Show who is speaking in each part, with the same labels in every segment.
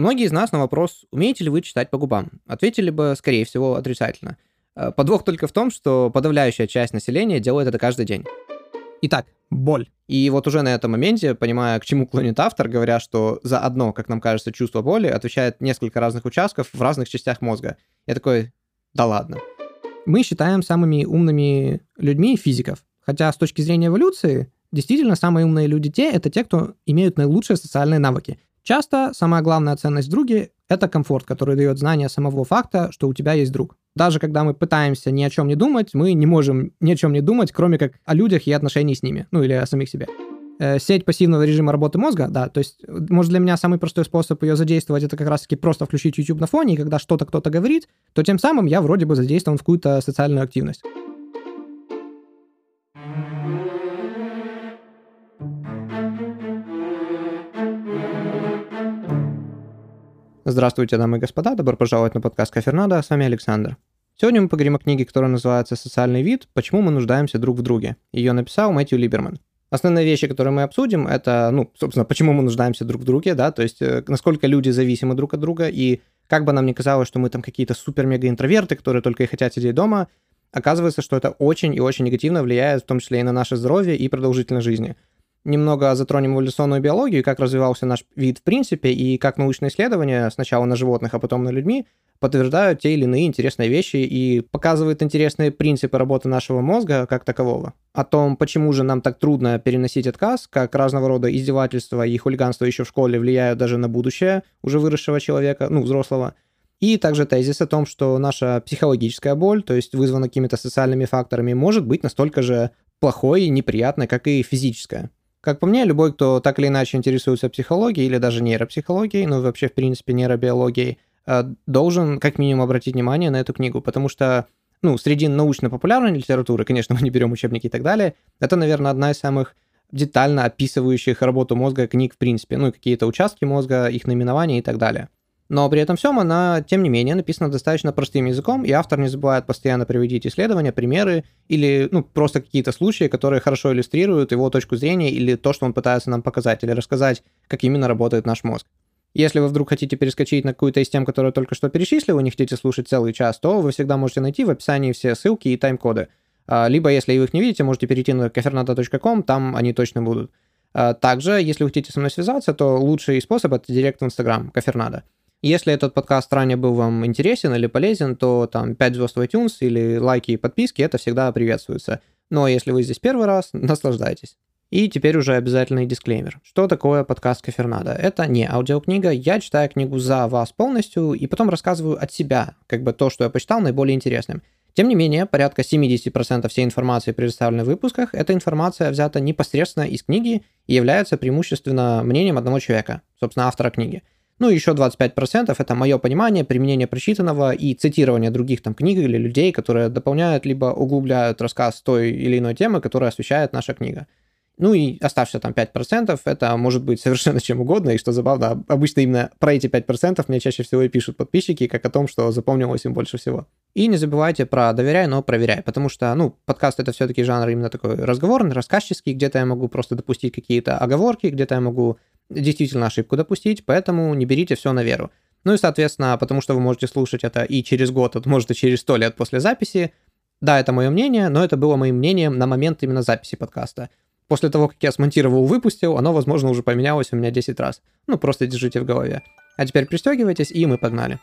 Speaker 1: Многие из нас на вопрос, умеете ли вы читать по губам, ответили бы, скорее всего, отрицательно. Э, подвох только в том, что подавляющая часть населения делает это каждый день. Итак, боль. И вот уже на этом моменте, понимая, к чему клонит автор, говоря, что за одно, как нам кажется, чувство боли отвечает несколько разных участков в разных частях мозга. Я такой, да ладно. Мы считаем самыми умными людьми физиков. Хотя с точки зрения эволюции, действительно, самые умные люди те, это те, кто имеют наилучшие социальные навыки. Часто самая главная ценность в друге — это комфорт, который дает знание самого факта, что у тебя есть друг. Даже когда мы пытаемся ни о чем не думать, мы не можем ни о чем не думать, кроме как о людях и отношении с ними, ну или о самих себе. Э, сеть пассивного режима работы мозга, да, то есть, может, для меня самый простой способ ее задействовать, это как раз-таки просто включить YouTube на фоне, и когда что-то кто-то говорит, то тем самым я вроде бы задействован в какую-то социальную активность. Здравствуйте, дамы и господа, добро пожаловать на подкаст Кафернада, с вами Александр. Сегодня мы поговорим о книге, которая называется «Социальный вид. Почему мы нуждаемся друг в друге». Ее написал Мэтью Либерман. Основные вещи, которые мы обсудим, это, ну, собственно, почему мы нуждаемся друг в друге, да, то есть э, насколько люди зависимы друг от друга, и как бы нам ни казалось, что мы там какие-то супер-мега-интроверты, которые только и хотят сидеть дома, оказывается, что это очень и очень негативно влияет, в том числе и на наше здоровье и продолжительность жизни немного затронем эволюционную биологию, как развивался наш вид в принципе, и как научные исследования сначала на животных, а потом на людьми подтверждают те или иные интересные вещи и показывают интересные принципы работы нашего мозга как такового. О том, почему же нам так трудно переносить отказ, как разного рода издевательства и хулиганство еще в школе влияют даже на будущее уже выросшего человека, ну, взрослого. И также тезис о том, что наша психологическая боль, то есть вызвана какими-то социальными факторами, может быть настолько же плохой и неприятной, как и физическая. Как по мне, любой, кто так или иначе интересуется психологией или даже нейропсихологией, ну вообще, в принципе, нейробиологией, э, должен как минимум обратить внимание на эту книгу, потому что, ну, среди научно-популярной литературы, конечно, мы не берем учебники и так далее, это, наверное, одна из самых детально описывающих работу мозга книг в принципе, ну и какие-то участки мозга, их наименования и так далее. Но при этом всем она, тем не менее, написана достаточно простым языком, и автор не забывает постоянно приводить исследования, примеры или ну, просто какие-то случаи, которые хорошо иллюстрируют его точку зрения или то, что он пытается нам показать, или рассказать, как именно работает наш мозг. Если вы вдруг хотите перескочить на какую-то из тем, которые только что перечислил, вы не хотите слушать целый час, то вы всегда можете найти в описании все ссылки и тайм-коды. А, либо, если вы их не видите, можете перейти на kafernata.com, там они точно будут. А, также, если вы хотите со мной связаться, то лучший способ — это директ в Инстаграм, Кафернада. Если этот подкаст ранее был вам интересен или полезен, то там 5 звезд в iTunes или лайки и подписки, это всегда приветствуется. Но если вы здесь первый раз, наслаждайтесь. И теперь уже обязательный дисклеймер. Что такое подкаст Кафернада? Это не аудиокнига, я читаю книгу за вас полностью и потом рассказываю от себя, как бы то, что я почитал, наиболее интересным. Тем не менее, порядка 70% всей информации, предоставленной в выпусках, эта информация взята непосредственно из книги и является преимущественно мнением одного человека, собственно, автора книги. Ну еще 25% это мое понимание, применение прочитанного и цитирование других там книг или людей, которые дополняют либо углубляют рассказ той или иной темы, которую освещает наша книга. Ну и оставшиеся там 5% это может быть совершенно чем угодно, и что забавно, обычно именно про эти 5% мне чаще всего и пишут подписчики, как о том, что запомнилось им больше всего. И не забывайте про доверяй, но проверяй, потому что, ну, подкаст это все-таки жанр именно такой разговорный, рассказческий, где-то я могу просто допустить какие-то оговорки, где-то я могу действительно ошибку допустить, поэтому не берите все на веру. Ну и, соответственно, потому что вы можете слушать это и через год, а может и через сто лет после записи. Да, это мое мнение, но это было моим мнением на момент именно записи подкаста. После того, как я смонтировал и выпустил, оно, возможно, уже поменялось у меня 10 раз. Ну, просто держите в голове. А теперь пристегивайтесь, и мы погнали.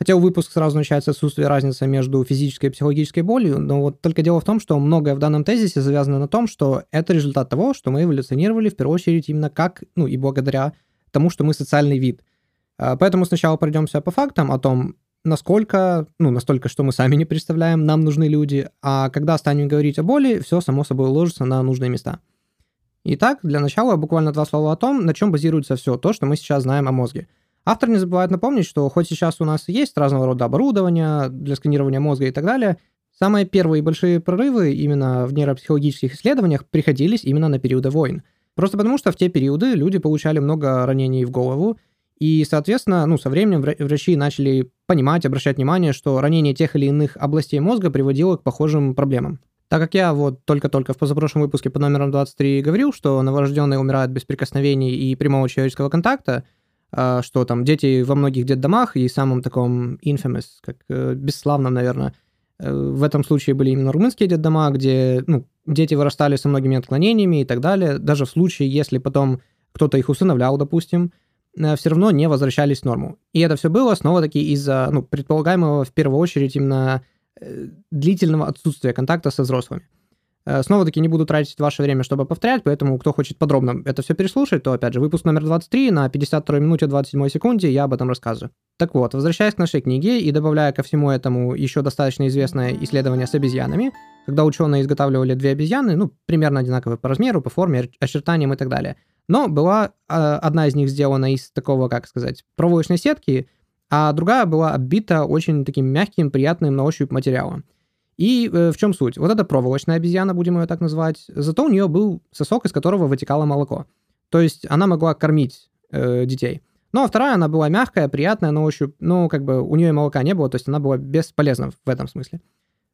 Speaker 1: Хотел выпуск сразу начать с отсутствия разницы между физической и психологической болью, но вот только дело в том, что многое в данном тезисе завязано на том, что это результат того, что мы эволюционировали в первую очередь именно как, ну и благодаря тому, что мы социальный вид. А, поэтому сначала пройдемся по фактам о том, насколько, ну, настолько, что мы сами не представляем, нам нужны люди, а когда станем говорить о боли, все само собой ложится на нужные места. Итак, для начала буквально два слова о том, на чем базируется все то, что мы сейчас знаем о мозге – Автор не забывает напомнить, что хоть сейчас у нас есть разного рода оборудование для сканирования мозга и так далее, самые первые большие прорывы именно в нейропсихологических исследованиях приходились именно на периоды войн. Просто потому, что в те периоды люди получали много ранений в голову, И, соответственно, ну, со временем врачи начали понимать, обращать внимание, что ранение тех или иных областей мозга приводило к похожим проблемам. Так как я вот только-только в позапрошлом выпуске под номером 23 говорил, что новорожденные умирают без прикосновений и прямого человеческого контакта, что там дети во многих детдомах и самом таком infamous, как э, бесславном, наверное, э, в этом случае были именно румынские детдома, где ну, дети вырастали со многими отклонениями и так далее. Даже в случае, если потом кто-то их усыновлял, допустим, э, все равно не возвращались в норму. И это все было снова-таки из-за ну, предполагаемого в первую очередь именно длительного отсутствия контакта со взрослыми. Э, снова-таки не буду тратить ваше время, чтобы повторять, поэтому кто хочет подробно это все переслушать, то, опять же, выпуск номер 23 на 52 минуте 27 секунде я об этом рассказываю. Так вот, возвращаясь к нашей книге и добавляя ко всему этому еще достаточно известное исследование с обезьянами, когда ученые изготавливали две обезьяны, ну, примерно одинаковые по размеру, по форме, очертаниям и так далее. Но была э, одна из них сделана из такого, как сказать, проволочной сетки, а другая была оббита очень таким мягким, приятным на ощупь материалом. И э, в чем суть? Вот эта проволочная обезьяна, будем ее так называть, зато у нее был сосок, из которого вытекало молоко. То есть она могла кормить э, детей. Ну, а вторая, она была мягкая, приятная на ощупь, ну, как бы у нее молока не было, то есть она была бесполезна в этом смысле.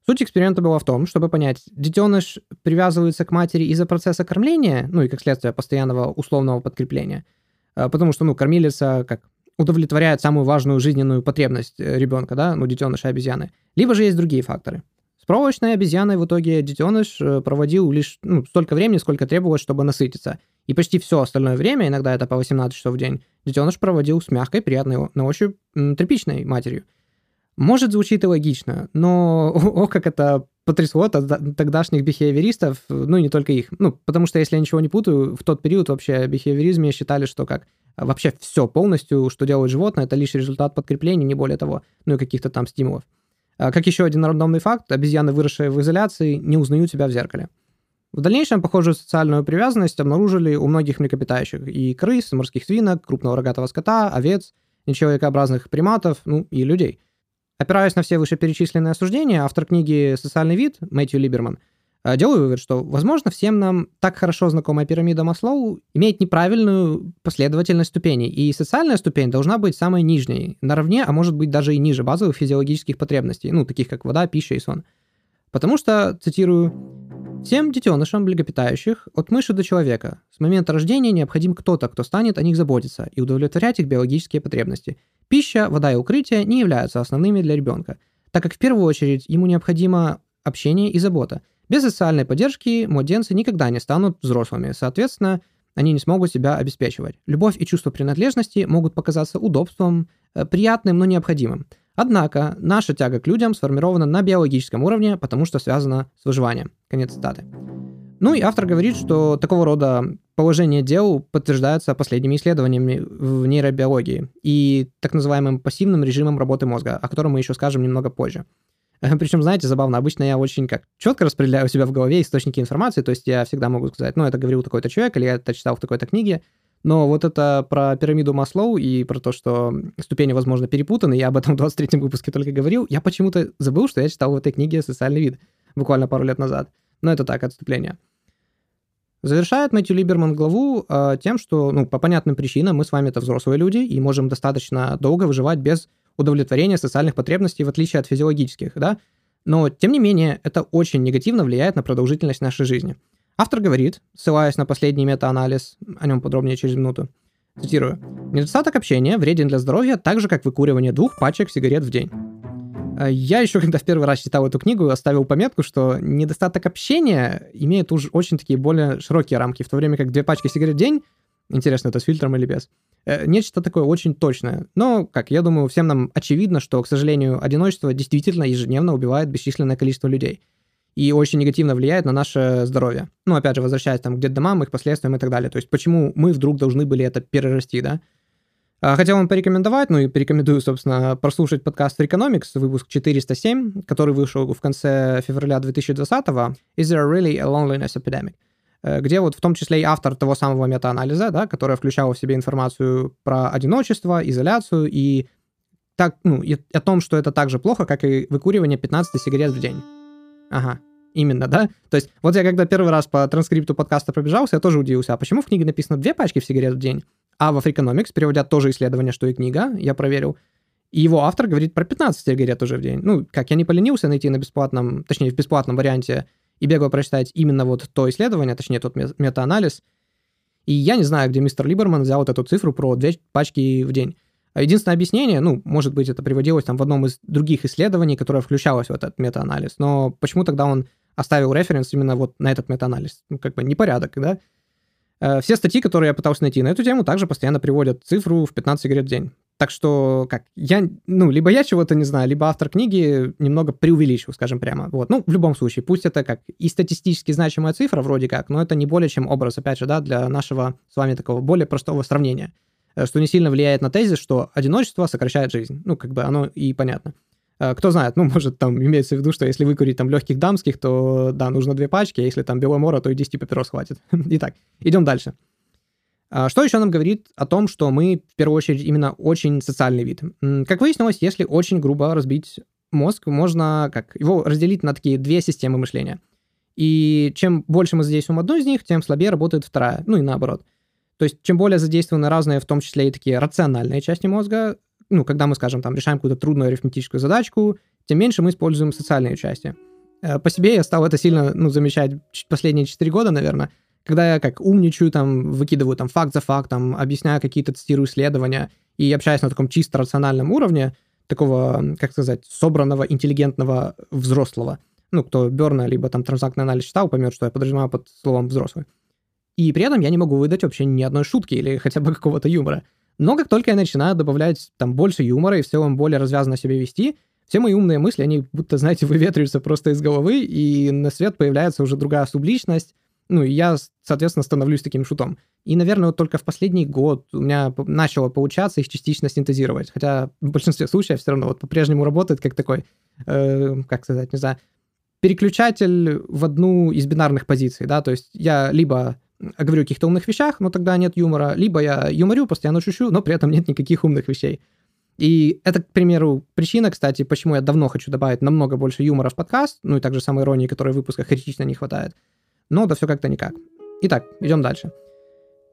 Speaker 1: Суть эксперимента была в том, чтобы понять, детеныш привязывается к матери из-за процесса кормления, ну и как следствие постоянного условного подкрепления, э, потому что, ну, кормилица как удовлетворяет самую важную жизненную потребность э, ребенка, да, ну, детеныша обезьяны. Либо же есть другие факторы. Проволочной обезьяной в итоге детеныш э, проводил лишь ну, столько времени, сколько требовалось, чтобы насытиться. И почти все остальное время, иногда это по 18 часов в день, детеныш проводил с мягкой, приятной на ощупь тряпичной матерью. Может, звучит и логично, но о, как это потрясло тогдашних бихевиористов, ну и не только их. Ну, потому что, если я ничего не путаю, в тот период вообще бихевиоризме считали, что как вообще все полностью, что делает животное, это лишь результат подкрепления, не более того, ну и каких-то там стимулов. А, как еще один рандомный факт, обезьяны, выросшие в изоляции, не узнают себя в зеркале. В дальнейшем похожую социальную привязанность обнаружили у многих млекопитающих и крыс, морских свинок, крупного рогатого скота, овец, нечеловекообразных приматов, ну и людей. Опираясь на все вышеперечисленные осуждения, автор книги «Социальный вид» Мэтью Либерман – делаю вывод, что, возможно, всем нам так хорошо знакомая пирамида Маслоу имеет неправильную последовательность ступеней, и социальная ступень должна быть самой нижней, наравне, а может быть даже и ниже базовых физиологических потребностей, ну, таких как вода, пища и сон. Потому что, цитирую, «Всем детенышам млекопитающих, от мыши до человека, с момента рождения необходим кто-то, кто станет о них заботиться и удовлетворять их биологические потребности. Пища, вода и укрытие не являются основными для ребенка, так как в первую очередь ему необходимо общение и забота – без социальной поддержки младенцы никогда не станут взрослыми, соответственно, они не смогут себя обеспечивать. Любовь и чувство принадлежности могут показаться удобством, э, приятным, но необходимым. Однако наша тяга к людям сформирована на биологическом уровне, потому что связана с выживанием. Конец цитаты. Ну и автор говорит, что такого рода положение дел подтверждается последними исследованиями в нейробиологии и так называемым пассивным режимом работы мозга, о котором мы еще скажем немного позже. Причем, знаете, забавно, обычно я очень как четко распределяю у себя в голове источники информации, то есть я всегда могу сказать, ну, это говорил такой-то человек, или я это читал в такой-то книге, но вот это про пирамиду Маслоу и про то, что ступени, возможно, перепутаны, я об этом в 23-м выпуске только говорил, я почему-то забыл, что я читал в этой книге «Социальный вид» буквально пару лет назад. Но это так, отступление. Завершает Мэтью Либерман главу э, тем, что, ну, по понятным причинам мы с вами это взрослые люди и можем достаточно долго выживать без удовлетворения социальных потребностей, в отличие от физиологических, да? Но, тем не менее, это очень негативно влияет на продолжительность нашей жизни. Автор говорит, ссылаясь на последний метаанализ, о нем подробнее через минуту, цитирую, «Недостаток общения вреден для здоровья так же, как выкуривание двух пачек сигарет в день». Э, я еще, когда в первый раз читал эту книгу, оставил пометку, что недостаток общения имеет уж очень такие более широкие рамки, в то время как две пачки сигарет в день, интересно, это с фильтром или без, Э, нечто такое очень точное. Но, как я думаю, всем нам очевидно, что, к сожалению, одиночество действительно ежедневно убивает бесчисленное количество людей и очень негативно влияет на наше здоровье. Ну, опять же, возвращаясь там к детдомам, их последствиям и так далее. То есть почему мы вдруг должны были это перерасти, да? А, хотел вам порекомендовать, ну и порекомендую, собственно, прослушать подкаст Freakonomics, выпуск 407, который вышел в конце февраля 2020-го. Is there really a loneliness epidemic? Э, где вот в том числе и автор того самого метаанализа, да, которая включала в себе информацию про одиночество, изоляцию и так, ну, и о том, что это так же плохо, как и выкуривание 15 сигарет в день. Ага, именно, да? То есть, вот я когда первый раз по транскрипту подкаста пробежался, я тоже удивился, а почему в книге написано две пачки в сигарет в день, А в Freakonomics переводят тоже исследование, что и книга, я проверил. И его автор говорит про 15 сигарет уже в день. Ну, как я не поленился найти на бесплатном, точнее, в бесплатном варианте и бегал прочитать именно вот то исследование, точнее, тот мета-анализ. И я не знаю, где мистер Либерман взял вот эту цифру про две пачки в день. А единственное объяснение, ну, может быть, это приводилось там в одном из других исследований, которое включалось в этот мета-анализ, но почему тогда он оставил референс именно вот на этот мета-анализ? Ну, как бы непорядок, да? Э, все статьи, которые я пытался найти на эту тему, также постоянно приводят цифру в 15 сигарет в день. Так что, как, я, ну, либо я чего-то не знаю, либо автор книги немного преувеличил, скажем прямо. Вот, ну, в любом случае, пусть это как и статистически значимая цифра вроде как, но это не более чем образ, опять же, да, для нашего с вами такого более простого сравнения. Э, что не сильно влияет на тезис, что одиночество сокращает жизнь. Ну, как бы оно и понятно. Э, кто знает, ну, может, там имеется в виду, что если выкурить там легких дамских, то, да, нужно две пачки, а если там беломора, то и 10 папирос хватит. Итак, идем дальше. А что еще нам говорит о том, что мы, в первую очередь, именно очень социальный вид? Как выяснилось, если очень грубо разбить мозг, можно как его разделить на такие две системы мышления. И чем больше мы задействуем одну из них, тем слабее работает вторая. Ну и наоборот. То есть, чем более задействованы разные, в том числе и такие рациональные части мозга, ну, когда мы, скажем, там, решаем какую-то трудную арифметическую задачку, тем меньше мы используем социальные части. Э, по себе я стал это сильно, ну, замечать последние 4 года, наверное, когда я как умничаю, там, выкидываю там факт за фактом, объясняю какие-то, цитирую исследования и общаюсь на таком чисто рациональном уровне, такого, как сказать, собранного, интеллигентного взрослого. Ну, кто Берна, либо там транзактный анализ читал, поймет, что я подразумеваю под словом взрослый. И при этом я не могу выдать вообще ни одной шутки или хотя бы какого-то юмора. Но как только я начинаю добавлять там больше юмора и в целом более развязанно себя вести, все мои умные мысли, они будто, знаете, выветриваются просто из головы, и на свет появляется уже другая субличность, ну, и я, соответственно, становлюсь таким шутом. И, наверное, вот только в последний год у меня начало получаться их частично синтезировать. Хотя в большинстве случаев все равно вот по-прежнему работает как такой, э, как сказать, не знаю, переключатель в одну из бинарных позиций, да, то есть я либо говорю о каких-то умных вещах, но тогда нет юмора, либо я юморю, постоянно шучу, но при этом нет никаких умных вещей. И это, к примеру, причина, кстати, почему я давно хочу добавить намного больше юмора в подкаст, ну и также самой иронии, которой в выпусках критично не хватает. Но да все как-то никак. Итак, идем дальше.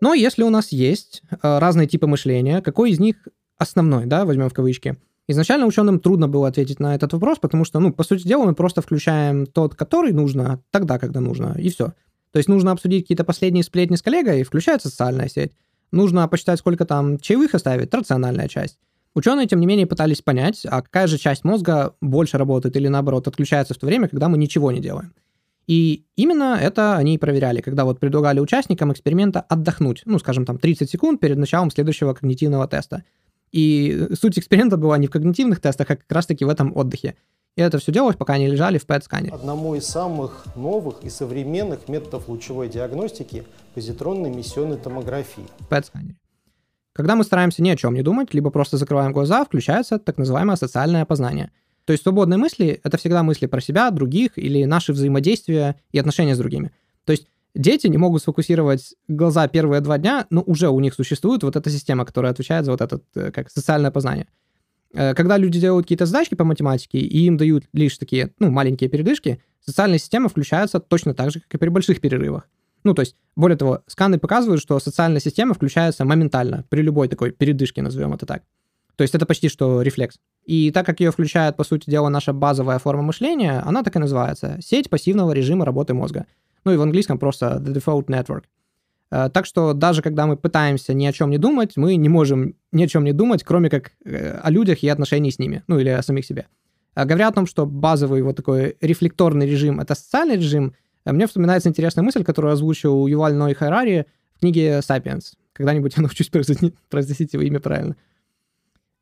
Speaker 1: Но если у нас есть э, разные типы мышления, какой из них основной, да, возьмем в кавычки. Изначально ученым трудно было ответить на этот вопрос, потому что, ну, по сути дела, мы просто включаем тот, который нужно, тогда, когда нужно, и все. То есть нужно обсудить какие-то последние сплетни с коллегой, включается социальная сеть. Нужно посчитать, сколько там чаевых оставить, рациональная часть. Ученые, тем не менее, пытались понять, а какая же часть мозга больше работает или, наоборот, отключается в то время, когда мы ничего не делаем. И именно это они и проверяли, когда вот предлагали участникам эксперимента отдохнуть, ну, скажем, там 30 секунд перед началом следующего когнитивного теста. И суть эксперимента была не в когнитивных тестах, а как раз-таки в этом отдыхе. И это все делалось, пока они лежали в PET-сканере.
Speaker 2: Одному из самых новых и современных методов лучевой диагностики – позитронной эмиссионной томографии.
Speaker 1: В PET-сканере. Когда мы стараемся ни о чем не думать, либо просто закрываем глаза, включается так называемое социальное опознание. То есть свободные мысли — это всегда мысли про себя, других или наши взаимодействия и отношения с другими. То есть дети не могут сфокусировать глаза первые два дня, но уже у них существует вот эта система, которая отвечает за вот это э, как социальное познание. Э, когда люди делают какие-то задачки по математике, и им дают лишь такие, ну, маленькие передышки, социальная система включается точно так же, как и при больших перерывах. Ну, то есть, более того, сканы показывают, что социальная система включается моментально при любой такой передышке, назовем это так. То есть это почти что рефлекс. И так как ее включает, по сути дела, наша базовая форма мышления, она так и называется. Сеть пассивного режима работы мозга. Ну и в английском просто the default network. Э, так что даже когда мы пытаемся ни о чем не думать, мы не можем ни о чем не думать, кроме как э, о людях и отношении с ними, ну или о самих себе. Э, говоря о том, что базовый вот такой рефлекторный режим — это социальный режим, мне вспоминается интересная мысль, которую озвучил Юваль Ной Харари в книге «Сапиенс». Когда-нибудь я научусь произносить его имя правильно.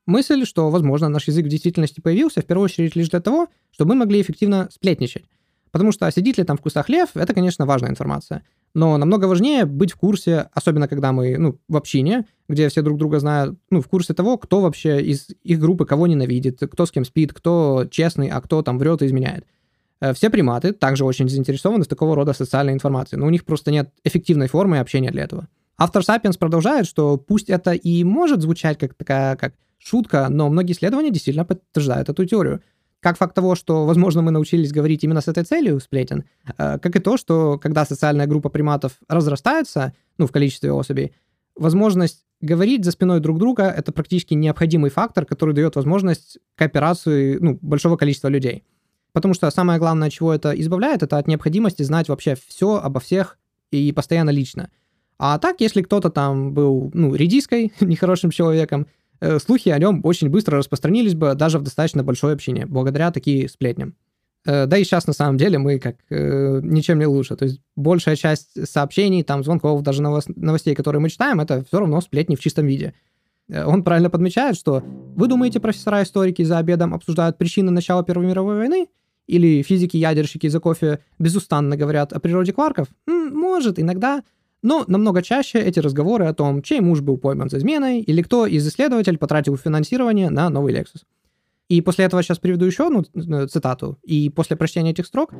Speaker 1: Мысль, что, возможно, наш язык в действительности появился в первую очередь лишь для того, чтобы мы могли эффективно сплетничать. Потому что сидит ли там в кустах лев, это, конечно, важная информация. Но намного важнее быть в курсе, особенно когда мы, ну, в общине, где все друг друга знают, ну, в курсе того, кто вообще из их группы кого ненавидит, кто с кем спит, кто честный, а кто там врет и изменяет. Э, все приматы также очень заинтересованы в такого рода социальной информации, но у них просто нет эффективной формы общения для этого. Автор Sapiens продолжает, что пусть это и может звучать как такая, как шутка, но многие исследования действительно подтверждают эту теорию. Как факт того, что, возможно, мы научились говорить именно с этой целью сплетен, э, как и то, что когда социальная группа приматов разрастается, ну, в количестве особей, возможность говорить за спиной друг друга — это практически необходимый фактор, который дает возможность кооперации ну, большого количества людей. Потому что самое главное, чего это избавляет, это от необходимости знать вообще все обо всех и постоянно лично. А так, если кто-то там был, ну, редиской, нехорошим человеком, слухи о нем очень быстро распространились бы даже в достаточно большой общине, благодаря таким сплетням. Э, да и сейчас на самом деле мы как э, ничем не лучше. То есть большая часть сообщений, там, звонков, даже новостей, которые мы читаем, это все равно сплетни в чистом виде. Э, он правильно подмечает, что вы думаете, профессора-историки за обедом обсуждают причины начала Первой мировой войны? Или физики-ядерщики за кофе безустанно говорят о природе кварков? Может, иногда. Но намного чаще эти разговоры о том, чей муж был пойман за изменой, или кто из исследователей потратил финансирование на новый Lexus. И после этого сейчас приведу еще одну э, цитату. И после прочтения этих строк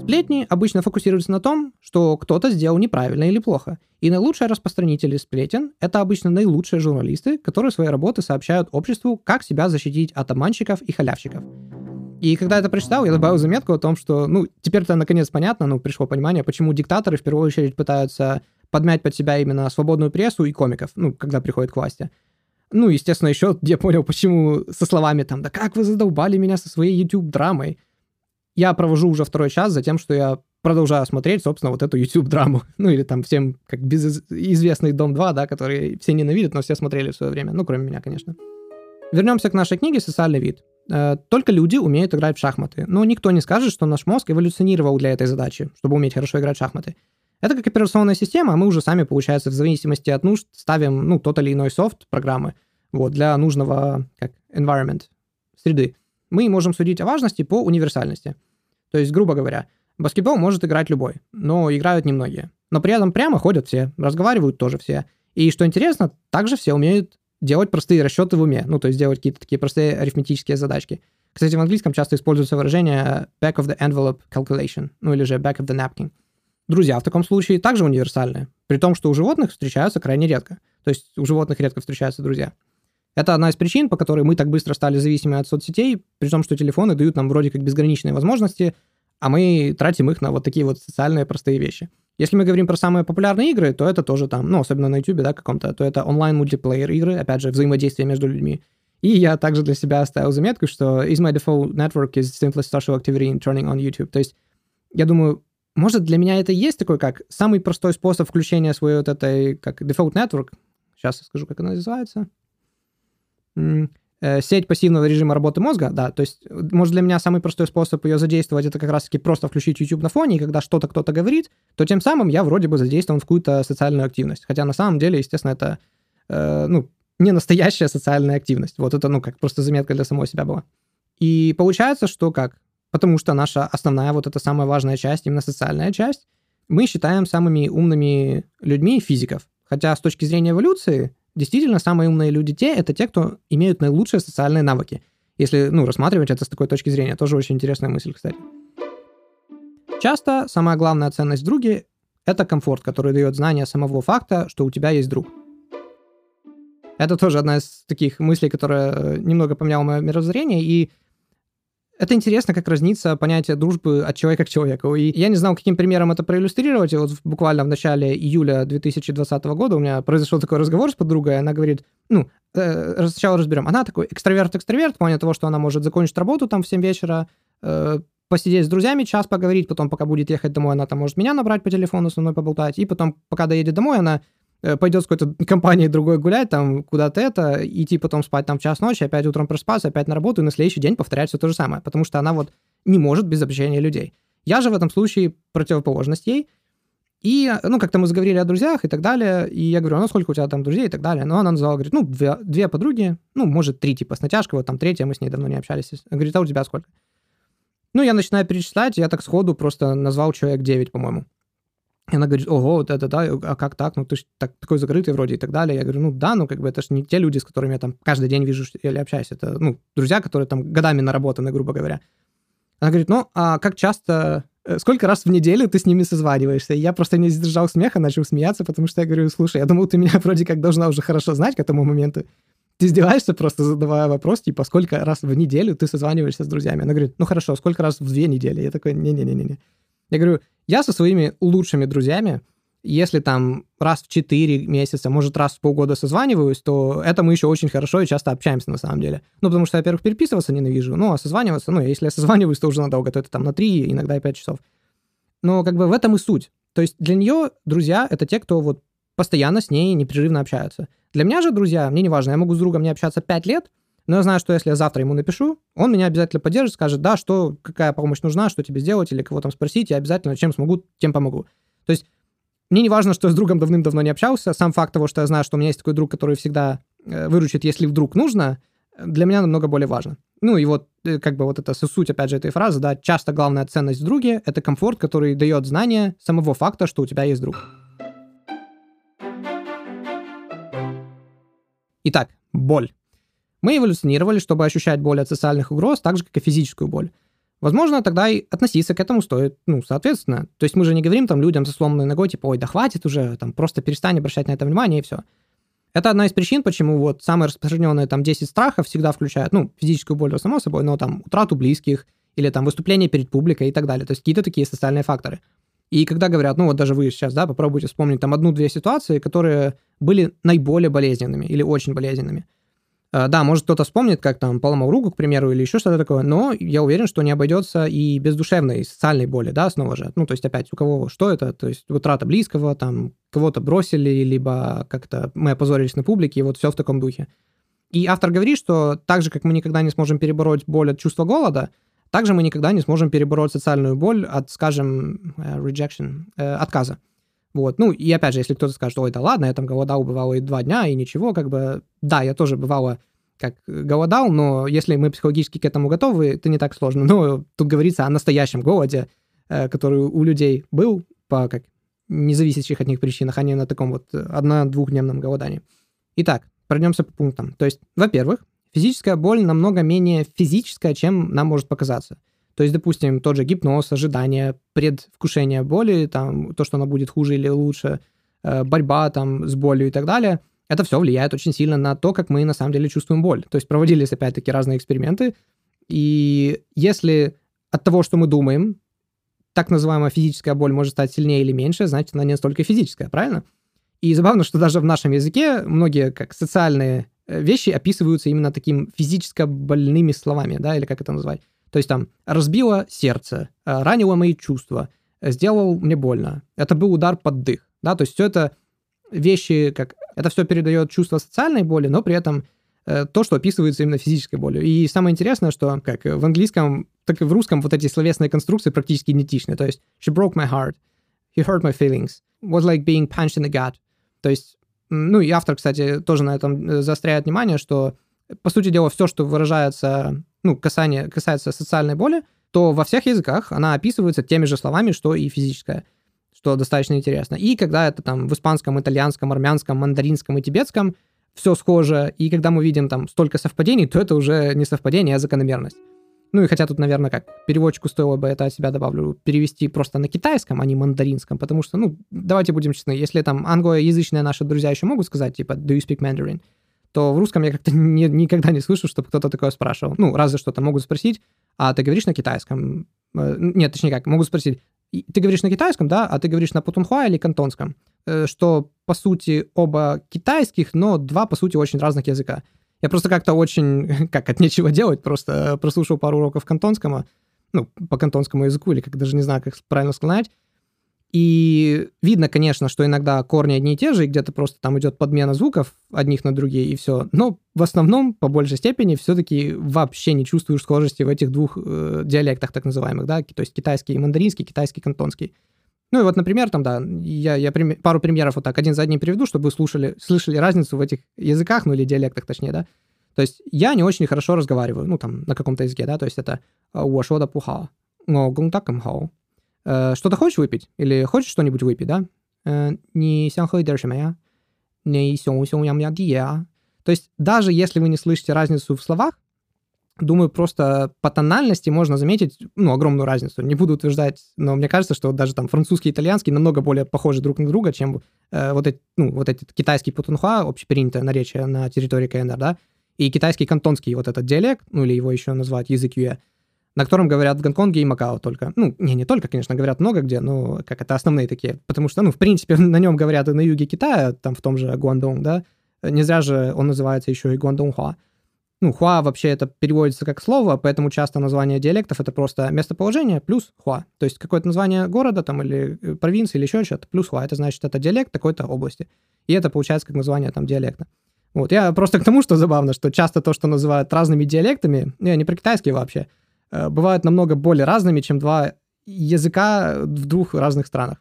Speaker 1: сплетни обычно фокусируются на том, что кто-то сделал неправильно или плохо. И наилучшие распространители сплетен — это обычно наилучшие журналисты, которые свои работы сообщают обществу, как себя защитить от обманщиков и халявщиков. И когда это прочитал, я добавил заметку о том, что, ну, теперь-то наконец понятно, ну, пришло понимание, почему диктаторы в первую очередь пытаются подмять под себя именно свободную прессу и комиков, ну, когда приходят к власти. Ну, естественно, еще я понял, почему со словами там, да как вы задолбали меня со своей YouTube-драмой. Я провожу уже второй час за тем, что я продолжаю смотреть, собственно, вот эту YouTube-драму. Ну, или там всем, как известный Дом-2, да, который все ненавидят, но все смотрели в свое время. Ну, кроме меня, конечно. Вернемся к нашей книге «Социальный вид». Э, только люди умеют играть в шахматы. Но никто не скажет, что наш мозг эволюционировал для этой задачи, чтобы уметь хорошо играть в шахматы. Это как операционная система, а мы уже сами, получается, в зависимости от нужд ставим, ну, тот или иной софт программы, вот, для нужного, как, environment, среды. Мы можем судить о важности по универсальности. То есть, грубо говоря, баскетбол может играть любой, но играют немногие. Но при этом прямо ходят все, разговаривают тоже все. И что интересно, также все умеют делать простые расчеты в уме, ну, то есть делать какие-то такие простые арифметические задачки. Кстати, в английском часто используется выражение back of the envelope calculation, ну или же back of the napkin. Друзья в таком случае также универсальны, при том, что у животных встречаются крайне редко. То есть у животных редко встречаются друзья. Это одна из причин, по которой мы так быстро стали зависимы от соцсетей, при том, что телефоны дают нам вроде как безграничные возможности, а мы тратим их на вот такие вот социальные простые вещи. Если мы говорим про самые популярные игры, то это тоже там, ну, особенно на YouTube, да, каком-то, то это онлайн-мультиплеер игры, опять же, взаимодействие между людьми. И я также для себя оставил заметку, что is my default network is simplest social activity in turning on YouTube. То есть, я думаю, может, для меня это и есть такой, как самый простой способ включения своей вот этой, как default network. Сейчас я скажу, как она называется. Э, сеть пассивного режима работы мозга, да, то есть, может, для меня самый простой способ ее задействовать, это как раз-таки просто включить YouTube на фоне, и когда что-то кто-то говорит, то тем самым я вроде бы задействован в какую-то социальную активность. Хотя на самом деле, естественно, это, э, ну, не настоящая социальная активность. Вот это, ну, как просто заметка для самого себя была. И получается, что как? потому что наша основная, вот эта самая важная часть, именно социальная часть, мы считаем самыми умными людьми физиков. Хотя с точки зрения эволюции, действительно, самые умные люди те, это те, кто имеют наилучшие социальные навыки. Если, ну, рассматривать это с такой точки зрения, тоже очень интересная мысль, кстати. Часто самая главная ценность в друге — это комфорт, который дает знание самого факта, что у тебя есть друг. Это тоже одна из таких мыслей, которая немного поменяла мое мировоззрение, и это интересно, как разнится понятие дружбы от человека к человеку. И я не знал, каким примером это проиллюстрировать. И вот буквально в начале июля 2020 года у меня произошел такой разговор с подругой, она говорит, ну, э, сначала разберем. Она такой экстраверт-экстраверт, в плане того, что она может закончить работу там в 7 вечера, э, посидеть с друзьями, час поговорить, потом, пока будет ехать домой, она там может меня набрать по телефону, со мной поболтать, и потом, пока доедет домой, она пойдет с какой-то компанией другой гулять, там куда-то это, идти потом спать там в час ночи, опять утром просыпаться, опять на работу, и на следующий день повторять все то же самое, потому что она вот не может без общения людей. Я же в этом случае противоположность ей, и, ну, как-то мы заговорили о друзьях и так далее, и я говорю, а ну, сколько у тебя там друзей и так далее. Но она назвала, говорит, ну, две, две подруги, ну, может, три, типа, с натяжкой, вот там третья, мы с ней давно не общались. Говорит, а у тебя сколько? Ну, я начинаю перечислять, я так сходу просто назвал человек 9, по-моему. И она говорит, ого, вот это да, а как так? Ну, ты же так, такой закрытый вроде и так далее. Я говорю, ну да, ну как бы это же не те люди, с которыми я там каждый день вижу или общаюсь. Это, ну, друзья, которые там годами наработаны, грубо говоря. Она говорит, ну, а как часто, э, сколько раз в неделю ты с ними созваниваешься? И я просто не сдержал смеха, начал смеяться, потому что я говорю, слушай, я думал, ты меня вроде как должна уже хорошо знать к этому моменту. Ты издеваешься просто, задавая вопрос, типа, сколько раз в неделю ты созваниваешься с друзьями? Она говорит, ну хорошо, сколько раз в две недели? Я такой, не-не-не-не. Я говорю, я со своими лучшими друзьями если там раз в 4 месяца, может, раз в полгода созваниваюсь, то это мы еще очень хорошо и часто общаемся на самом деле. Ну, потому что, во-первых, переписываться ненавижу, ну, а созваниваться, ну, если я созваниваюсь, то уже надолго, то это там на 3, иногда и 5 часов. Но как бы в этом и суть. То есть для нее друзья — это те, кто вот постоянно с ней непрерывно общаются. Для меня же друзья, мне не важно, я могу с другом не общаться 5 лет, но я знаю, что если я завтра ему напишу, он меня обязательно поддержит, скажет, да, что, какая помощь нужна, что тебе сделать, или кого там спросить, я обязательно чем смогу, тем помогу. То есть мне не важно, что я с другом давным-давно не общался, сам факт того, что я знаю, что у меня есть такой друг, который всегда э, выручит, если вдруг нужно, для меня намного более важно. Ну и вот э, как бы вот это суть, опять же, этой фразы, да, часто главная ценность в друге — это комфорт, который дает знание самого факта, что у тебя есть друг. Итак, боль. Мы эволюционировали, чтобы ощущать боль от социальных угроз, так же, как и физическую боль. Возможно, тогда и относиться к этому стоит, ну, соответственно. То есть мы же не говорим там людям со сломанной ногой, типа, ой, да хватит уже, там, просто перестань обращать на это внимание, и все. Это одна из причин, почему вот самые распространенные там 10 страхов всегда включают, ну, физическую боль, само собой, но там утрату близких, или там выступление перед публикой и так далее. То есть какие-то такие социальные факторы. И когда говорят, ну вот даже вы сейчас, да, попробуйте вспомнить там одну-две ситуации, которые были наиболее болезненными или очень болезненными. Э, да, может кто-то вспомнит, как там поломал руку, к примеру, или еще что-то такое, но я уверен, что не обойдется и без душевной, социальной боли, да, снова же. Ну, то есть опять, у кого что это? То есть утрата близкого, там, кого-то бросили, либо как-то мы опозорились на публике, и вот все в таком духе. И автор говорит, что так же, как мы никогда не сможем перебороть боль от чувства голода, также мы никогда не сможем перебороть социальную боль от, скажем, э, rejection, э, отказа. Вот. Ну, и опять же, если кто-то скажет, ой, да ладно, я там голодал, бывало и два дня, и ничего, как бы, да, я тоже бывало как голодал, но если мы психологически к этому готовы, это не так сложно. Но тут говорится о настоящем голоде, э, который у людей был по как независящих от них причинах, а не на таком вот одно-двухдневном голодании. Итак, пройдемся по пунктам. То есть, во-первых, физическая боль намного менее физическая, чем нам может показаться. То есть, допустим, тот же гипноз, ожидание, предвкушение боли, там, то, что она будет хуже или лучше, э, борьба там с болью и так далее, это все влияет очень сильно на то, как мы на самом деле чувствуем боль. То есть проводились, опять-таки, разные эксперименты, и если от того, что мы думаем, так называемая физическая боль может стать сильнее или меньше, значит, она не настолько физическая, правильно? И забавно, что даже в нашем языке многие как социальные э, вещи описываются именно таким физически больными словами, да, или как это назвать. То есть там разбило сердце, э, ранило мои чувства, сделал мне больно. Это был удар под дых. Да, то есть все это вещи, как это все передает чувство социальной боли, но при этом э, то, что описывается именно физической болью. И самое интересное, что как в английском, так и в русском вот эти словесные конструкции практически идентичны. То есть she broke my heart, he hurt my feelings, was like being punched in the gut. То есть, ну и автор, кстати, тоже на этом э, заостряет внимание, что, по сути дела, все, что выражается ну, касание, касается социальной боли, то во всех языках она описывается теми же словами, что и физическая, что достаточно интересно. И когда это там в испанском, итальянском, армянском, мандаринском и тибетском все схоже, и когда мы видим там столько совпадений, то это уже не совпадение, а закономерность. Ну и хотя тут, наверное, как переводчику стоило бы это от себя добавлю, перевести просто на китайском, а не мандаринском, потому что, ну, давайте будем честны, если там англоязычные наши друзья еще могут сказать, типа, do you speak Mandarin, то в русском я как-то не, никогда не слышу, чтобы кто-то такое спрашивал. Ну, разве что-то могут спросить, а ты говоришь на китайском? Э, нет, точнее как, могут спросить, ты говоришь на китайском, да, а ты говоришь на путунхуа или кантонском, э, что, по сути, оба китайских, но два, по сути, очень разных языка. Я просто как-то очень, как, от нечего делать, просто прослушал пару уроков кантонского, ну, по кантонскому языку, или как даже не знаю, как правильно сказать, и видно, конечно, что иногда корни одни и те же, и где-то просто там идет подмена звуков одних на другие, и все. Но в основном, по большей степени, все-таки вообще не чувствуешь схожести в этих двух э, диалектах, так называемых, да, то есть китайский и мандаринский, китайский кантонский. Ну и вот, например, там, да, я, я прим... пару примеров вот так один за одним приведу, чтобы вы слушали, слышали разницу в этих языках, ну или диалектах, точнее, да. То есть я не очень хорошо разговариваю, ну там, на каком-то языке, да, то есть это «我说的不好，我工作更好». Э, что-то хочешь выпить? Или хочешь что-нибудь выпить, да? Э, не я? Не То есть даже если вы не слышите разницу в словах, думаю, просто по тональности можно заметить, ну, огромную разницу. Не буду утверждать, но мне кажется, что даже там французский и итальянский намного более похожи друг на друга, чем э, вот эти, ну, вот этот китайский путунхуа, общепринятое наречие на территории КНР, да, и китайский кантонский вот этот диалект, ну, или его еще назвать язык юэ, на котором говорят в Гонконге и Макао только. Ну, не, не только, конечно, говорят много где, но как это основные такие. Потому что, ну, в принципе, на нем говорят и на юге Китая, там в том же Гуандong, да. Не зря же он называется еще и Гуандонгхуа. Ну, хуа вообще это переводится как слово, поэтому часто название диалектов это просто местоположение плюс хуа. То есть какое-то название города там или э, провинции или еще что-то плюс хуа. Это значит, это диалект такой-то области. И это получается как название там диалекта. Вот, я просто к тому, что забавно, что часто то, что называют разными диалектами, не, не про китайские вообще, бывают намного более разными, чем два языка в двух разных странах.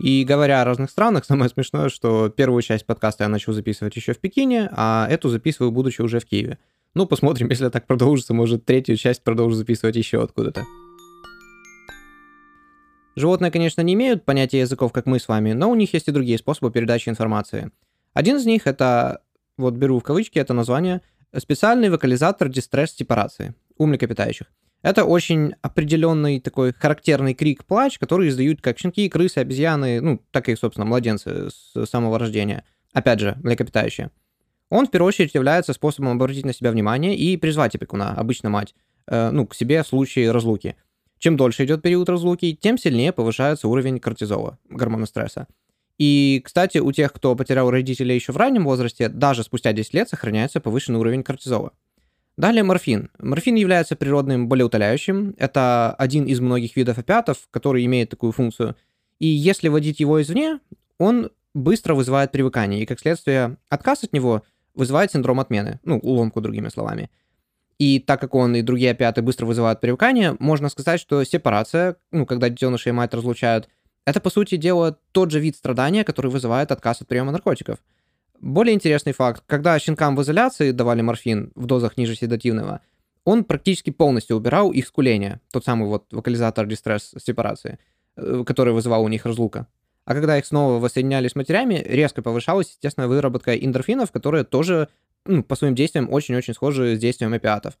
Speaker 1: И говоря о разных странах, самое смешное, что первую часть подкаста я начал записывать еще в Пекине, а эту записываю, будучи уже в Киеве. Ну, посмотрим, если так продолжится, может, третью часть продолжу записывать еще откуда-то. Животные, конечно, не имеют понятия языков, как мы с вами, но у них есть и другие способы передачи информации – один из них это, вот беру в кавычки это название, специальный вокализатор дистресс-сепарации у млекопитающих. Это очень определенный такой характерный крик-плач, который издают как щенки, крысы, обезьяны, ну, так и, собственно, младенцы с самого рождения. Опять же, млекопитающие. Он, в первую очередь, является способом обратить на себя внимание и призвать опекуна, обычно мать, э, ну, к себе в случае разлуки. Чем дольше идет период разлуки, тем сильнее повышается уровень кортизола, гормона стресса. И, кстати, у тех, кто потерял родителей еще в раннем возрасте, даже спустя 10 лет сохраняется повышенный уровень кортизола. Далее морфин. Морфин является природным болеутоляющим. Это один из многих видов опиатов, который имеет такую функцию. И если вводить его извне, он быстро вызывает привыкание, и, как следствие, отказ от него вызывает синдром отмены, ну, уломку, другими словами. И так как он и другие опиаты быстро вызывают привыкание, можно сказать, что сепарация, ну, когда детеныши и мать разлучают, это, по сути дела, тот же вид страдания, который вызывает отказ от приема наркотиков. Более интересный факт, когда щенкам в изоляции давали морфин в дозах ниже седативного, он практически полностью убирал их скуление, тот самый вот вокализатор дистресс сепарации, э, который вызывал у них разлука. А когда их снова воссоединяли с матерями, резко повышалась, естественно, выработка эндорфинов, которые тоже ну, по своим действиям очень-очень схожи с действием опиатов.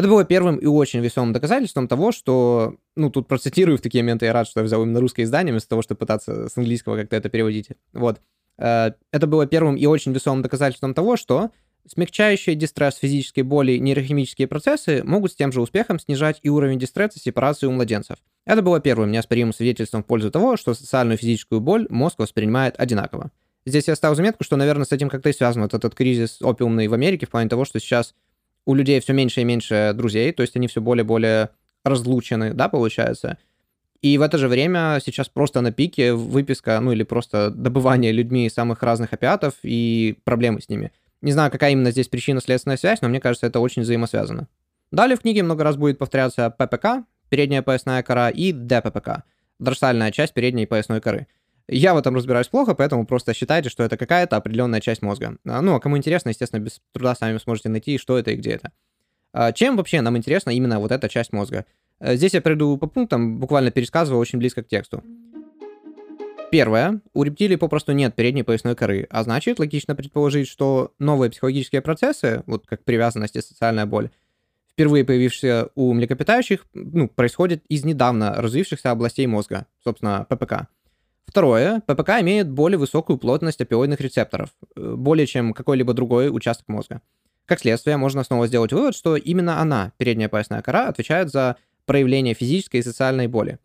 Speaker 1: Это было первым и очень весомым доказательством того, что, ну, тут процитирую в такие моменты, я рад, что я взял именно русское издание, вместо того, чтобы пытаться с английского как-то это переводить. Вот. Э, это было первым и очень весомым доказательством того, что смягчающие дистресс физической боли нейрохимические процессы могут с тем же успехом снижать и уровень дистресса сепарации у младенцев. Это было первым неоспоримым свидетельством в пользу того, что социальную физическую боль мозг воспринимает одинаково. Здесь я ставил заметку, что, наверное, с этим как-то и связан вот этот кризис опиумный в Америке в плане того, что сейчас у людей все меньше и меньше друзей, то есть они все более и более разлучены, да, получается. И в это же время сейчас просто на пике выписка, ну или просто добывание людьми самых разных опиатов и проблемы с ними. Не знаю, какая именно здесь причина-следственная связь, но мне кажется, это очень взаимосвязано. Далее в книге много раз будет повторяться ППК, передняя поясная кора, и ДППК, дорсальная часть передней поясной коры. Я в этом разбираюсь плохо, поэтому просто считайте, что это какая-то определенная часть мозга. А, ну, а кому интересно, естественно, без труда сами сможете найти, что это и где это. А, чем вообще нам интересна именно вот эта часть мозга? Э, здесь я приду по пунктам, буквально пересказываю очень близко к тексту. Первое. У рептилий попросту нет передней поясной коры, а значит, логично предположить, что новые психологические процессы, вот как привязанность и социальная боль, впервые появившиеся у млекопитающих, ну, происходят из недавно развившихся областей мозга, собственно, ППК. Второе, ППК имеет более высокую плотность опиоидных рецепторов, э, более чем какой-либо другой участок мозга. Как следствие, можно снова сделать вывод, что именно она, передняя поясная кора, отвечает за проявление физической и социальной боли.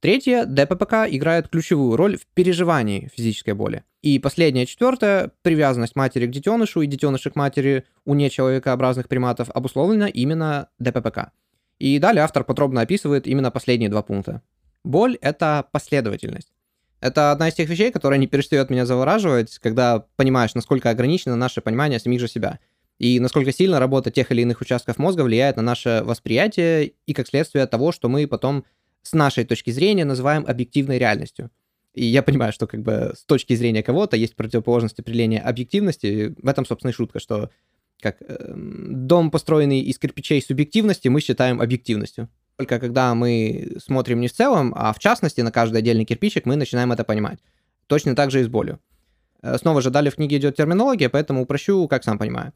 Speaker 1: Третье, ДППК играет ключевую роль в переживании физической боли. И последнее, четвертое, привязанность матери к детенышу и детеныша к матери у нечеловекообразных приматов обусловлена именно ДППК. И далее автор подробно описывает именно последние два пункта. Боль — это последовательность. Это одна из тех вещей, которая не перестает меня завораживать, когда понимаешь, насколько ограничено наше понимание самих же себя. И насколько сильно работа тех или иных участков мозга влияет на наше восприятие и как следствие того, что мы потом с нашей точки зрения называем объективной реальностью. И я понимаю, что как бы с точки зрения кого-то есть противоположность определения объективности. В этом, собственно, и шутка, что как э, дом, построенный из кирпичей субъективности, мы считаем объективностью. Только когда мы смотрим не в целом, а в частности на каждый отдельный кирпичик, мы начинаем это понимать. Точно так же и с болью. Э, снова же, далее в книге идет терминология, поэтому упрощу, как сам понимаю.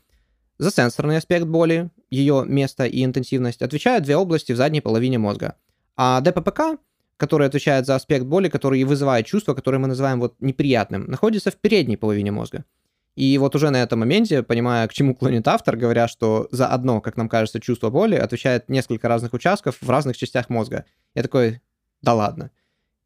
Speaker 1: За сенсорный аспект боли, ее место и интенсивность, отвечают две области в задней половине мозга. А ДППК, который отвечает за аспект боли, который и вызывает чувство, которое мы называем вот неприятным, находится в передней половине мозга. И вот уже на этом моменте, понимая, к чему клонит автор, говоря, что за одно, как нам кажется, чувство боли отвечает несколько разных участков в разных частях мозга. Я такой, да ладно.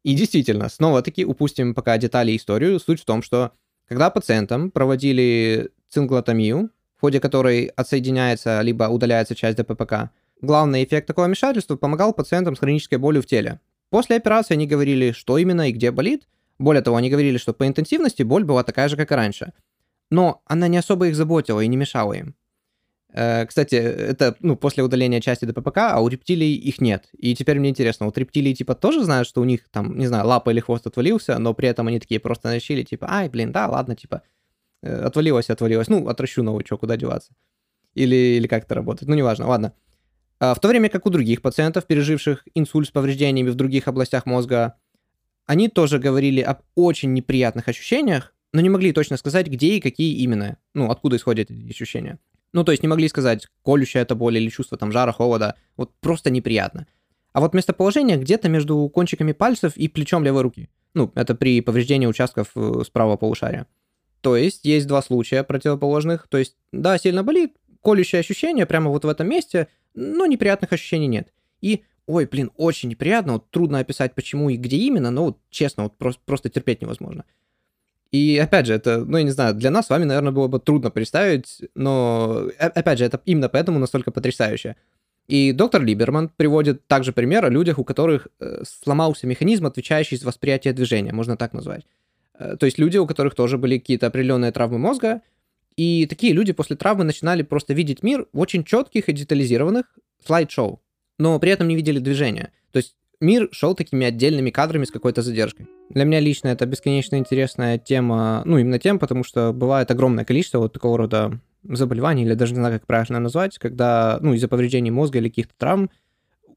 Speaker 1: И действительно, снова-таки упустим пока детали и историю. Суть в том, что когда пациентам проводили цинглотомию, в ходе которой отсоединяется либо удаляется часть ДППК, главный эффект такого вмешательства помогал пациентам с хронической болью в теле. После операции они говорили, что именно и где болит. Более того, они говорили, что по интенсивности боль была такая же, как и раньше. Но она не особо их заботила и не мешала им. Э, кстати, это ну, после удаления части ДППК, а у рептилий их нет. И теперь мне интересно, вот рептилии типа тоже знают, что у них там, не знаю, лапа или хвост отвалился, но при этом они такие просто решили, типа, ай, блин, да, ладно, типа, э, отвалилось, отвалилось, ну, отращу новую, что, куда деваться. Или, или как это работает, ну, неважно, ладно. А в то время как у других пациентов, переживших инсульт с повреждениями в других областях мозга, они тоже говорили об очень неприятных ощущениях, но не могли точно сказать, где и какие именно, ну, откуда исходят эти ощущения. Ну, то есть не могли сказать, колющая это боль или чувство там жара, холода. Вот просто неприятно. А вот местоположение где-то между кончиками пальцев и плечом левой руки. Ну, это при повреждении участков э, справа полушария. То есть есть два случая противоположных. То есть, да, сильно болит, колющее ощущение прямо вот в этом месте, но неприятных ощущений нет. И, ой, блин, очень неприятно, вот трудно описать почему и где именно, но вот честно, вот просто, просто терпеть невозможно. И опять же, это, ну, я не знаю, для нас с вами, наверное, было бы трудно представить, но, опять же, это именно поэтому настолько потрясающе. И доктор Либерман приводит также пример о людях, у которых э, сломался механизм, отвечающий за восприятие движения, можно так назвать. Э, то есть люди, у которых тоже были какие-то определенные травмы мозга, и такие люди после травмы начинали просто видеть мир в очень четких и детализированных слайд-шоу, но при этом не видели движения. То есть мир шел такими отдельными кадрами с какой-то задержкой. Для меня лично это бесконечно интересная тема, ну, именно тем, потому что бывает огромное количество вот такого рода заболеваний, или даже не знаю, как правильно назвать, когда, ну, из-за повреждений мозга или каких-то травм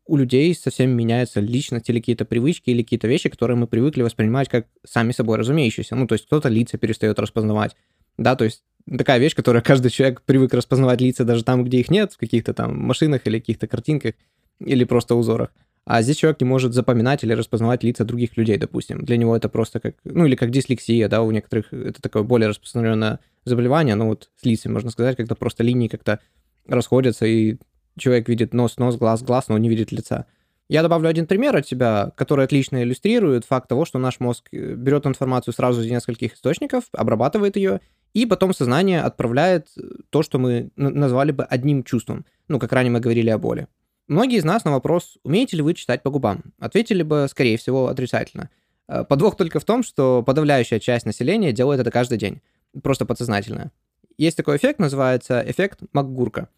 Speaker 1: у людей совсем меняется личность или какие-то привычки, или какие-то вещи, которые мы привыкли воспринимать как сами собой разумеющиеся. Ну, то есть кто-то лица перестает распознавать, да, то есть такая вещь, которая каждый человек привык распознавать лица даже там, где их нет, в каких-то там машинах или каких-то картинках, или просто узорах. А здесь человек не может запоминать или распознавать лица других людей, допустим. Для него это просто как, ну или как дислексия, да, у некоторых это такое более распространенное заболевание, ну вот с лицами, можно сказать, когда просто линии как-то расходятся, и человек видит нос-нос, глаз-глаз, но не видит лица. Я добавлю один пример от себя, который отлично иллюстрирует факт того, что наш мозг э, берет информацию сразу из нескольких источников, обрабатывает ее, и потом сознание отправляет э, то, что мы назвали бы одним чувством. Ну, как ранее мы говорили о боли. Многие из нас на вопрос, умеете ли вы читать по губам, ответили бы, скорее всего, отрицательно. Э, подвох только в том, что подавляющая часть населения делает это каждый день, просто подсознательно. Есть такой эффект, называется эффект МакГурка.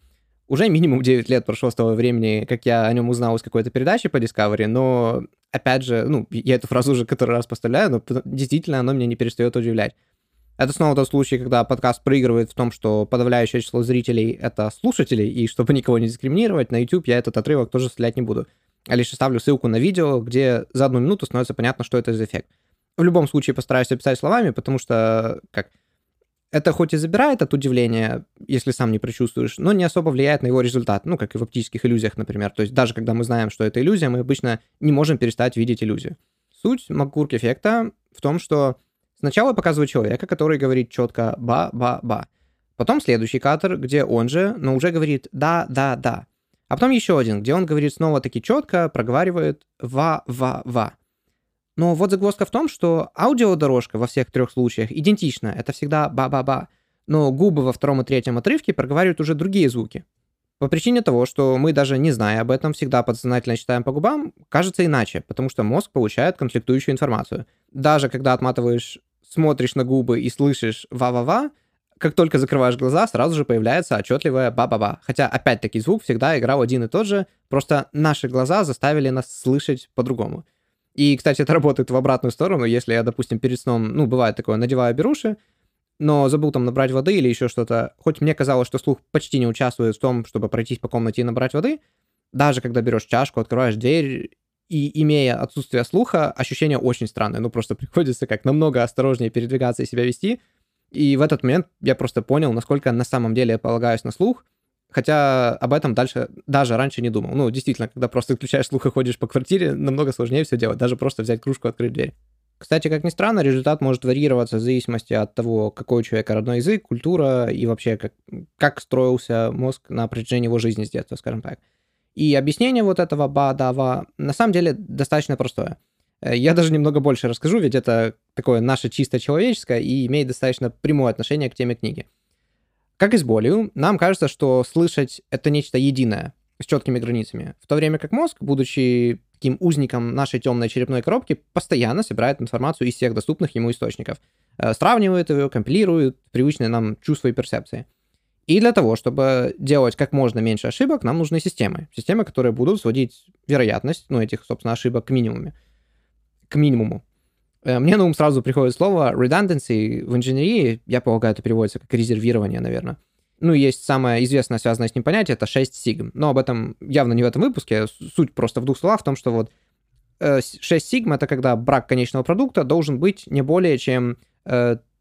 Speaker 1: Уже минимум 9 лет прошло с того времени, как я о нем узнал из какой-то передачи по Discovery, но, опять же, ну, я эту фразу уже который раз поставляю, но действительно оно меня не перестает удивлять. Это снова тот случай, когда подкаст проигрывает в том, что подавляющее число зрителей — это слушатели, и чтобы никого не дискриминировать, на YouTube я этот отрывок тоже вставлять не буду. А лишь оставлю ссылку на видео, где за одну минуту становится понятно, что это за эффект. В любом случае постараюсь описать словами, потому что, как, это хоть и забирает от удивления, если сам не прочувствуешь, но не особо влияет на его результат, ну, как и в оптических иллюзиях, например. То есть даже когда мы знаем, что это иллюзия, мы обычно не можем перестать видеть иллюзию. Суть Маккурк-эффекта в том, что Сначала показывают человека, который говорит четко «ба-ба-ба». Потом следующий кадр, где он же, но уже говорит «да-да-да». А потом еще один, где он говорит снова таки четко, проговаривает «ва-ва-ва». Но вот загвоздка в том, что аудиодорожка во всех трех случаях идентична, это всегда «ба-ба-ба». Но губы во втором и третьем отрывке проговаривают уже другие звуки. По причине того, что мы даже не зная об этом, всегда подсознательно читаем по губам, кажется иначе, потому что мозг получает конфликтующую информацию. Даже когда отматываешь смотришь на губы и слышишь «ва-ва-ва», как только закрываешь глаза, сразу же появляется отчетливое «ба-ба-ба». Хотя, опять-таки, звук всегда играл один и тот же, просто наши глаза заставили нас слышать по-другому. И, кстати, это работает в обратную сторону, если я, допустим, перед сном, ну, бывает такое, надеваю беруши, но забыл там набрать воды или еще что-то. Хоть мне казалось, что слух почти не участвует в том, чтобы пройтись по комнате и набрать воды, даже когда берешь чашку, открываешь дверь и имея отсутствие слуха, ощущение очень странное. Ну, просто приходится как намного осторожнее передвигаться и себя вести. И в этот момент я просто понял, насколько на самом деле я полагаюсь на слух, хотя об этом дальше даже раньше не думал. Ну, действительно, когда просто включаешь слух и ходишь по квартире, намного сложнее все делать, даже просто взять кружку, открыть дверь. Кстати, как ни странно, результат может варьироваться в зависимости от того, какой у человека родной язык, культура и вообще как, как строился мозг на протяжении его жизни с детства, скажем так. И объяснение вот этого ба-дава на самом деле достаточно простое. Э, я даже немного больше расскажу, ведь это такое наше чисто человеческое и имеет достаточно прямое отношение к теме книги. Как и с болью, нам кажется, что слышать — это нечто единое, с четкими границами, в то время как мозг, будучи таким узником нашей темной черепной коробки, постоянно собирает информацию из всех доступных ему источников, э, сравнивает ее, компилирует привычные нам чувства и перцепции. И для того, чтобы делать как можно меньше ошибок, нам нужны системы. Системы, которые будут сводить вероятность, ну, этих, собственно, ошибок к минимуму. К минимуму. Э, мне на ум сразу приходит слово redundancy в инженерии. Я полагаю, это переводится как резервирование, наверное. Ну, есть самое известное, связанное с ним понятие, это 6 сигм. Но об этом явно не в этом выпуске. Суть просто в двух словах в том, что вот 6 э, сигм — это когда брак конечного продукта должен быть не более чем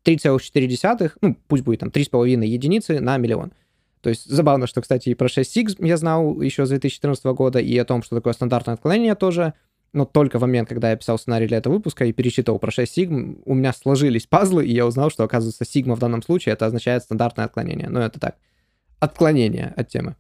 Speaker 1: 3,4, э, ну, пусть будет там 3,5 единицы на миллион. То есть забавно, что, кстати, и про 6 сигм я знал еще с 2014 года, и о том, что такое стандартное отклонение тоже — но только в момент, когда я писал сценарий для этого выпуска и перечитывал про 6 сигм, у меня сложились пазлы, и я узнал, что, оказывается, сигма в данном случае это означает стандартное отклонение. Но это так, отклонение от темы.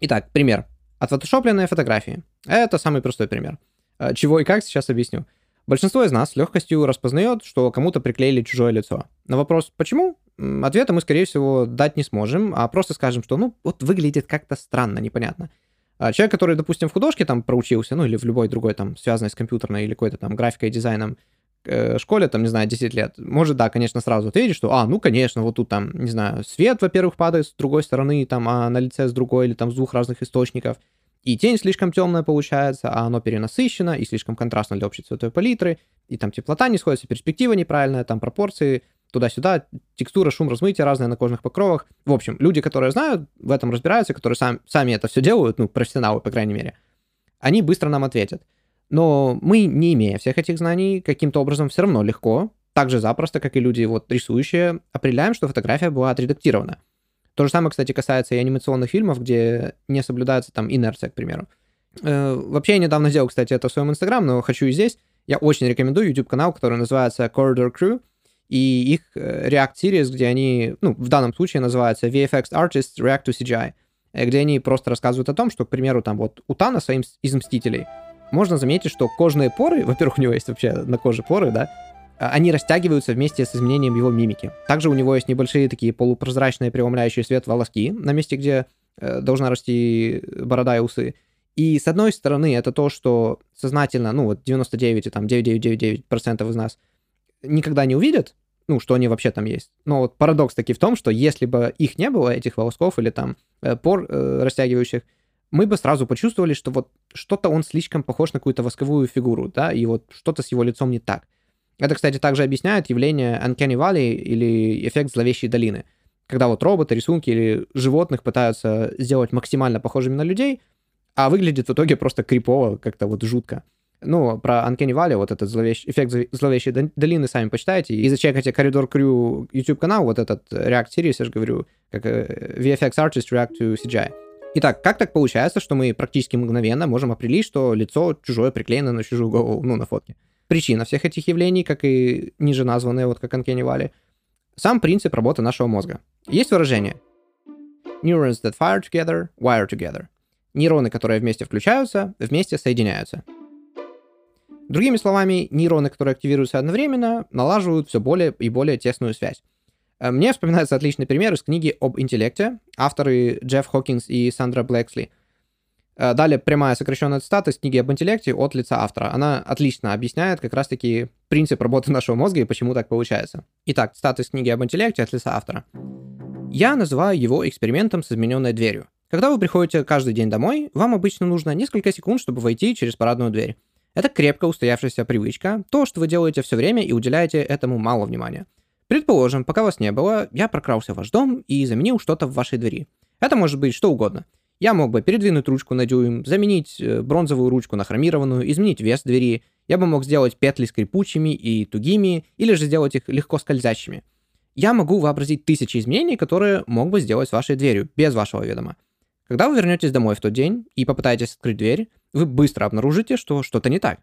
Speaker 1: Итак, пример. Отфотошопленные фотографии. Это самый простой пример. Э, чего и как, сейчас объясню. Большинство из нас с легкостью распознает, что кому-то приклеили чужое лицо. На вопрос «почему?» ответа мы, скорее всего, дать не сможем, а просто скажем, что ну вот выглядит как-то странно, непонятно. А человек, который, допустим, в художке там проучился, ну или в любой другой там связанной с компьютерной или какой-то там графикой дизайном э, школе, там, не знаю, 10 лет, может, да, конечно, сразу ответить, что, а, ну, конечно, вот тут там, не знаю, свет, во-первых, падает с другой стороны, там, а на лице с другой или там с двух разных источников, и тень слишком темная получается, а оно перенасыщено и слишком контрастно для общей цветовой палитры, и там теплота не сходится, перспектива неправильная, там пропорции туда-сюда, текстура, шум размытия разные на кожных покровах. В общем, люди, которые знают, в этом разбираются, которые сам, сами это все делают, ну, профессионалы, по крайней мере, они быстро нам ответят. Но мы, не имея всех этих знаний, каким-то образом все равно легко, так же запросто, как и люди, вот, рисующие, определяем, что фотография была отредактирована. То же самое, кстати, касается и анимационных фильмов, где не соблюдается там инерция, к примеру. Э, вообще, я недавно делал, кстати, это в своем инстаграм, но хочу и здесь. Я очень рекомендую YouTube-канал, который называется Corridor Crew и их э, React Series, где они, ну, в данном случае называется VFX Artists React to CGI, э, где они просто рассказывают о том, что, к примеру, там вот у Таноса из Мстителей можно заметить, что кожные поры, во-первых, у него есть вообще на коже поры, да, они растягиваются вместе с изменением его мимики. Также у него есть небольшие такие полупрозрачные преломляющие свет волоски на месте, где э, должна расти борода и усы. И с одной стороны, это то, что сознательно, ну вот 99, там, 9999% из нас никогда не увидят, ну, что они вообще там есть. Но вот парадокс таки в том, что если бы их не было, этих волосков или там э, пор э, растягивающих, мы бы сразу почувствовали, что вот что-то он слишком похож на какую-то восковую фигуру, да, и вот что-то с его лицом не так. Это, кстати, также объясняет явление Uncanny Valley или эффект зловещей долины, когда вот роботы, рисунки или животных пытаются сделать максимально похожими на людей, а выглядит в итоге просто крипово, как-то вот жутко. Ну, про Uncanny Valley, вот этот зловещ... эффект зловещей долины, сами почитайте. И зачекайте Коридор Крю YouTube-канал, вот этот React Series, я же говорю, как э, VFX Artist React to CGI. Итак, как так получается, что мы практически мгновенно можем определить, что лицо чужое приклеено на чужую голову, ну, на фотке? Причина всех этих явлений, как и ниже названные, вот как Uncanny сам принцип работы нашего мозга. Есть выражение Neurons that fire together, wire together. Нейроны, которые вместе включаются, вместе соединяются. Другими словами, нейроны, которые активируются одновременно, налаживают все более и более тесную связь. Э, мне вспоминается отличный пример из книги об интеллекте, авторы Джефф Хокинс и Сандра Блэксли. Э, далее прямая сокращенная цитата из книги об интеллекте от лица автора. Она отлично объясняет как раз-таки принцип работы нашего мозга и почему так получается. Итак, цитата из книги об интеллекте от лица автора. Я называю его экспериментом с измененной дверью. Когда вы приходите каждый день домой, вам обычно нужно несколько секунд, чтобы войти через парадную дверь. Это крепко устоявшаяся привычка, то, что вы делаете все время и уделяете этому мало внимания. Предположим, пока вас не было, я прокрался в ваш дом и заменил что-то в вашей двери. Это может быть что угодно. Я мог бы передвинуть ручку на дюйм, заменить э, бронзовую ручку на хромированную, изменить вес двери. Я бы мог сделать петли скрипучими и тугими, или же сделать их легко скользящими. Я могу вообразить тысячи изменений, которые мог бы сделать с вашей дверью, без вашего ведома. Когда вы вернетесь домой в тот день и попытаетесь открыть дверь, вы быстро обнаружите, что что-то не так.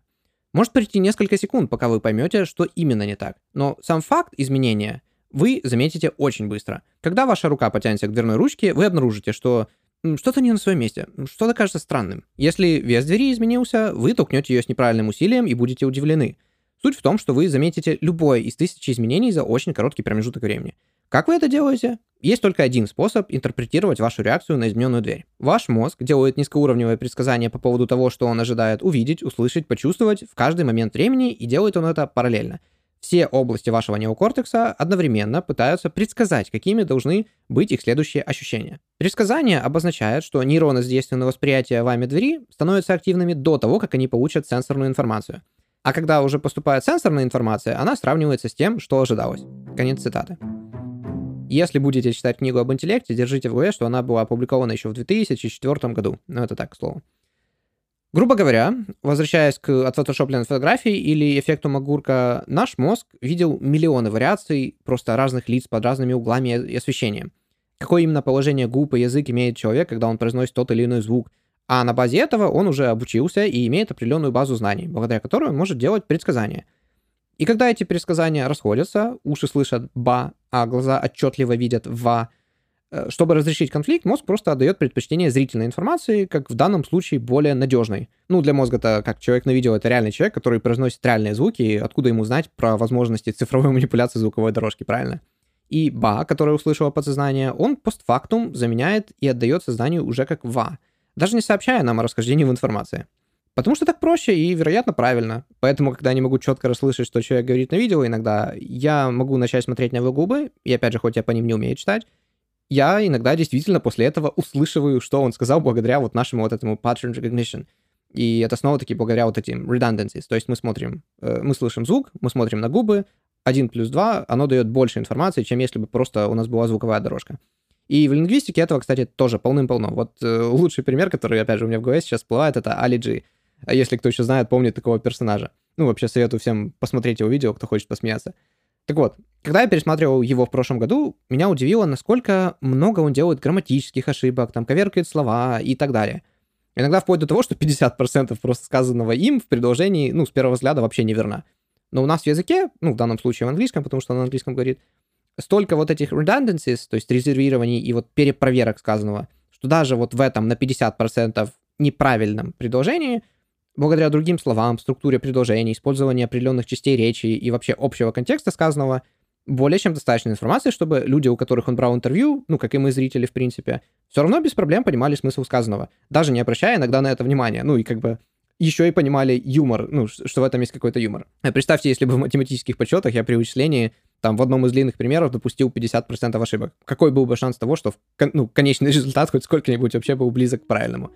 Speaker 1: Может пройти несколько секунд, пока вы поймете, что именно не так. Но сам факт изменения вы заметите очень быстро. Когда ваша рука потянется к дверной ручке, вы обнаружите, что что-то не на своем месте, что-то кажется странным. Если вес двери изменился, вы толкнете ее с неправильным усилием и будете удивлены. Суть в том, что вы заметите любое из тысячи изменений за очень короткий промежуток времени. Как вы это делаете? Есть только один способ интерпретировать вашу реакцию на измененную дверь. Ваш мозг делает низкоуровневое предсказание по поводу того, что он ожидает увидеть, услышать, почувствовать в каждый момент времени, и делает он это параллельно. Все области вашего неокортекса одновременно пытаются предсказать, какими должны быть их следующие ощущения. Предсказание обозначает, что нейроны с действенного восприятия вами двери становятся активными до того, как они получат сенсорную информацию. А когда уже поступает сенсорная информация, она сравнивается с тем, что ожидалось. Конец цитаты. Если будете читать книгу об интеллекте, держите в голове, что она была опубликована еще в 2004 году. Ну, это так, к слову. Грубо говоря, возвращаясь к отфотошопленной фотографии или эффекту Магурка, наш мозг видел миллионы вариаций просто разных лиц под разными углами и освещением. Какое именно положение губ и язык имеет человек, когда он произносит тот или иной звук. А на базе этого он уже обучился и имеет определенную базу знаний, благодаря которой он может делать предсказания. И когда эти предсказания расходятся, уши слышат «ба», а глаза отчетливо видят «ва», чтобы разрешить конфликт, мозг просто отдает предпочтение зрительной информации, как в данном случае более надежной. Ну, для мозга это как человек на видео, это реальный человек, который произносит реальные звуки, и откуда ему знать про возможности цифровой манипуляции звуковой дорожки, правильно? И ба, который услышало подсознание, он постфактум заменяет и отдает сознанию уже как ва, даже не сообщая нам о расхождении в информации. Потому что так проще и, вероятно, правильно. Поэтому, когда я не могу четко расслышать, что человек говорит на видео, иногда я могу начать смотреть на его губы, и опять же, хоть я по ним не умею читать, я иногда действительно после этого услышиваю, что он сказал благодаря вот нашему вот этому pattern recognition. И это снова-таки благодаря вот этим redundancies. То есть мы смотрим, э, мы слышим звук, мы смотрим на губы, 1 плюс 2, оно дает больше информации, чем если бы просто у нас была звуковая дорожка. И в лингвистике этого, кстати, тоже полным-полно. Вот э, лучший пример, который, опять же, у меня в голове сейчас всплывает, это Ali G. Если кто еще знает, помнит такого персонажа. Ну, вообще советую всем посмотреть его видео, кто хочет посмеяться. Так вот, когда я пересматривал его в прошлом году, меня удивило, насколько много он делает грамматических ошибок, там, коверкает слова и так далее. Иногда вплоть до того, что 50% просто сказанного им в предложении, ну, с первого взгляда вообще неверно. Но у нас в языке, ну, в данном случае в английском, потому что он на английском говорит, столько вот этих redundancies, то есть резервирований и вот перепроверок сказанного, что даже вот в этом на 50% неправильном предложении – благодаря другим словам, структуре предложений, использованию определенных частей речи и вообще общего контекста сказанного, более чем достаточно информации, чтобы люди, у которых он брал интервью, ну, как и мы, зрители, в принципе, все равно без проблем понимали смысл сказанного, даже не обращая иногда на это внимания. Ну, и как бы еще и понимали юмор, ну, что в этом есть какой-то юмор. Э, представьте, если бы в математических подсчетах я при вычислении там в одном из длинных примеров допустил 50% ошибок. Какой был бы шанс того, что ну, конечный результат хоть сколько-нибудь вообще был близок к правильному?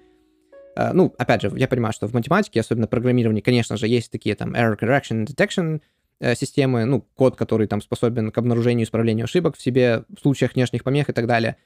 Speaker 1: Э, ну, опять же, я понимаю, что в математике, особенно программировании, конечно же, есть такие там error correction detection э, системы, ну, код, который там способен к обнаружению и исправлению ошибок в себе, в случаях внешних помех и так далее.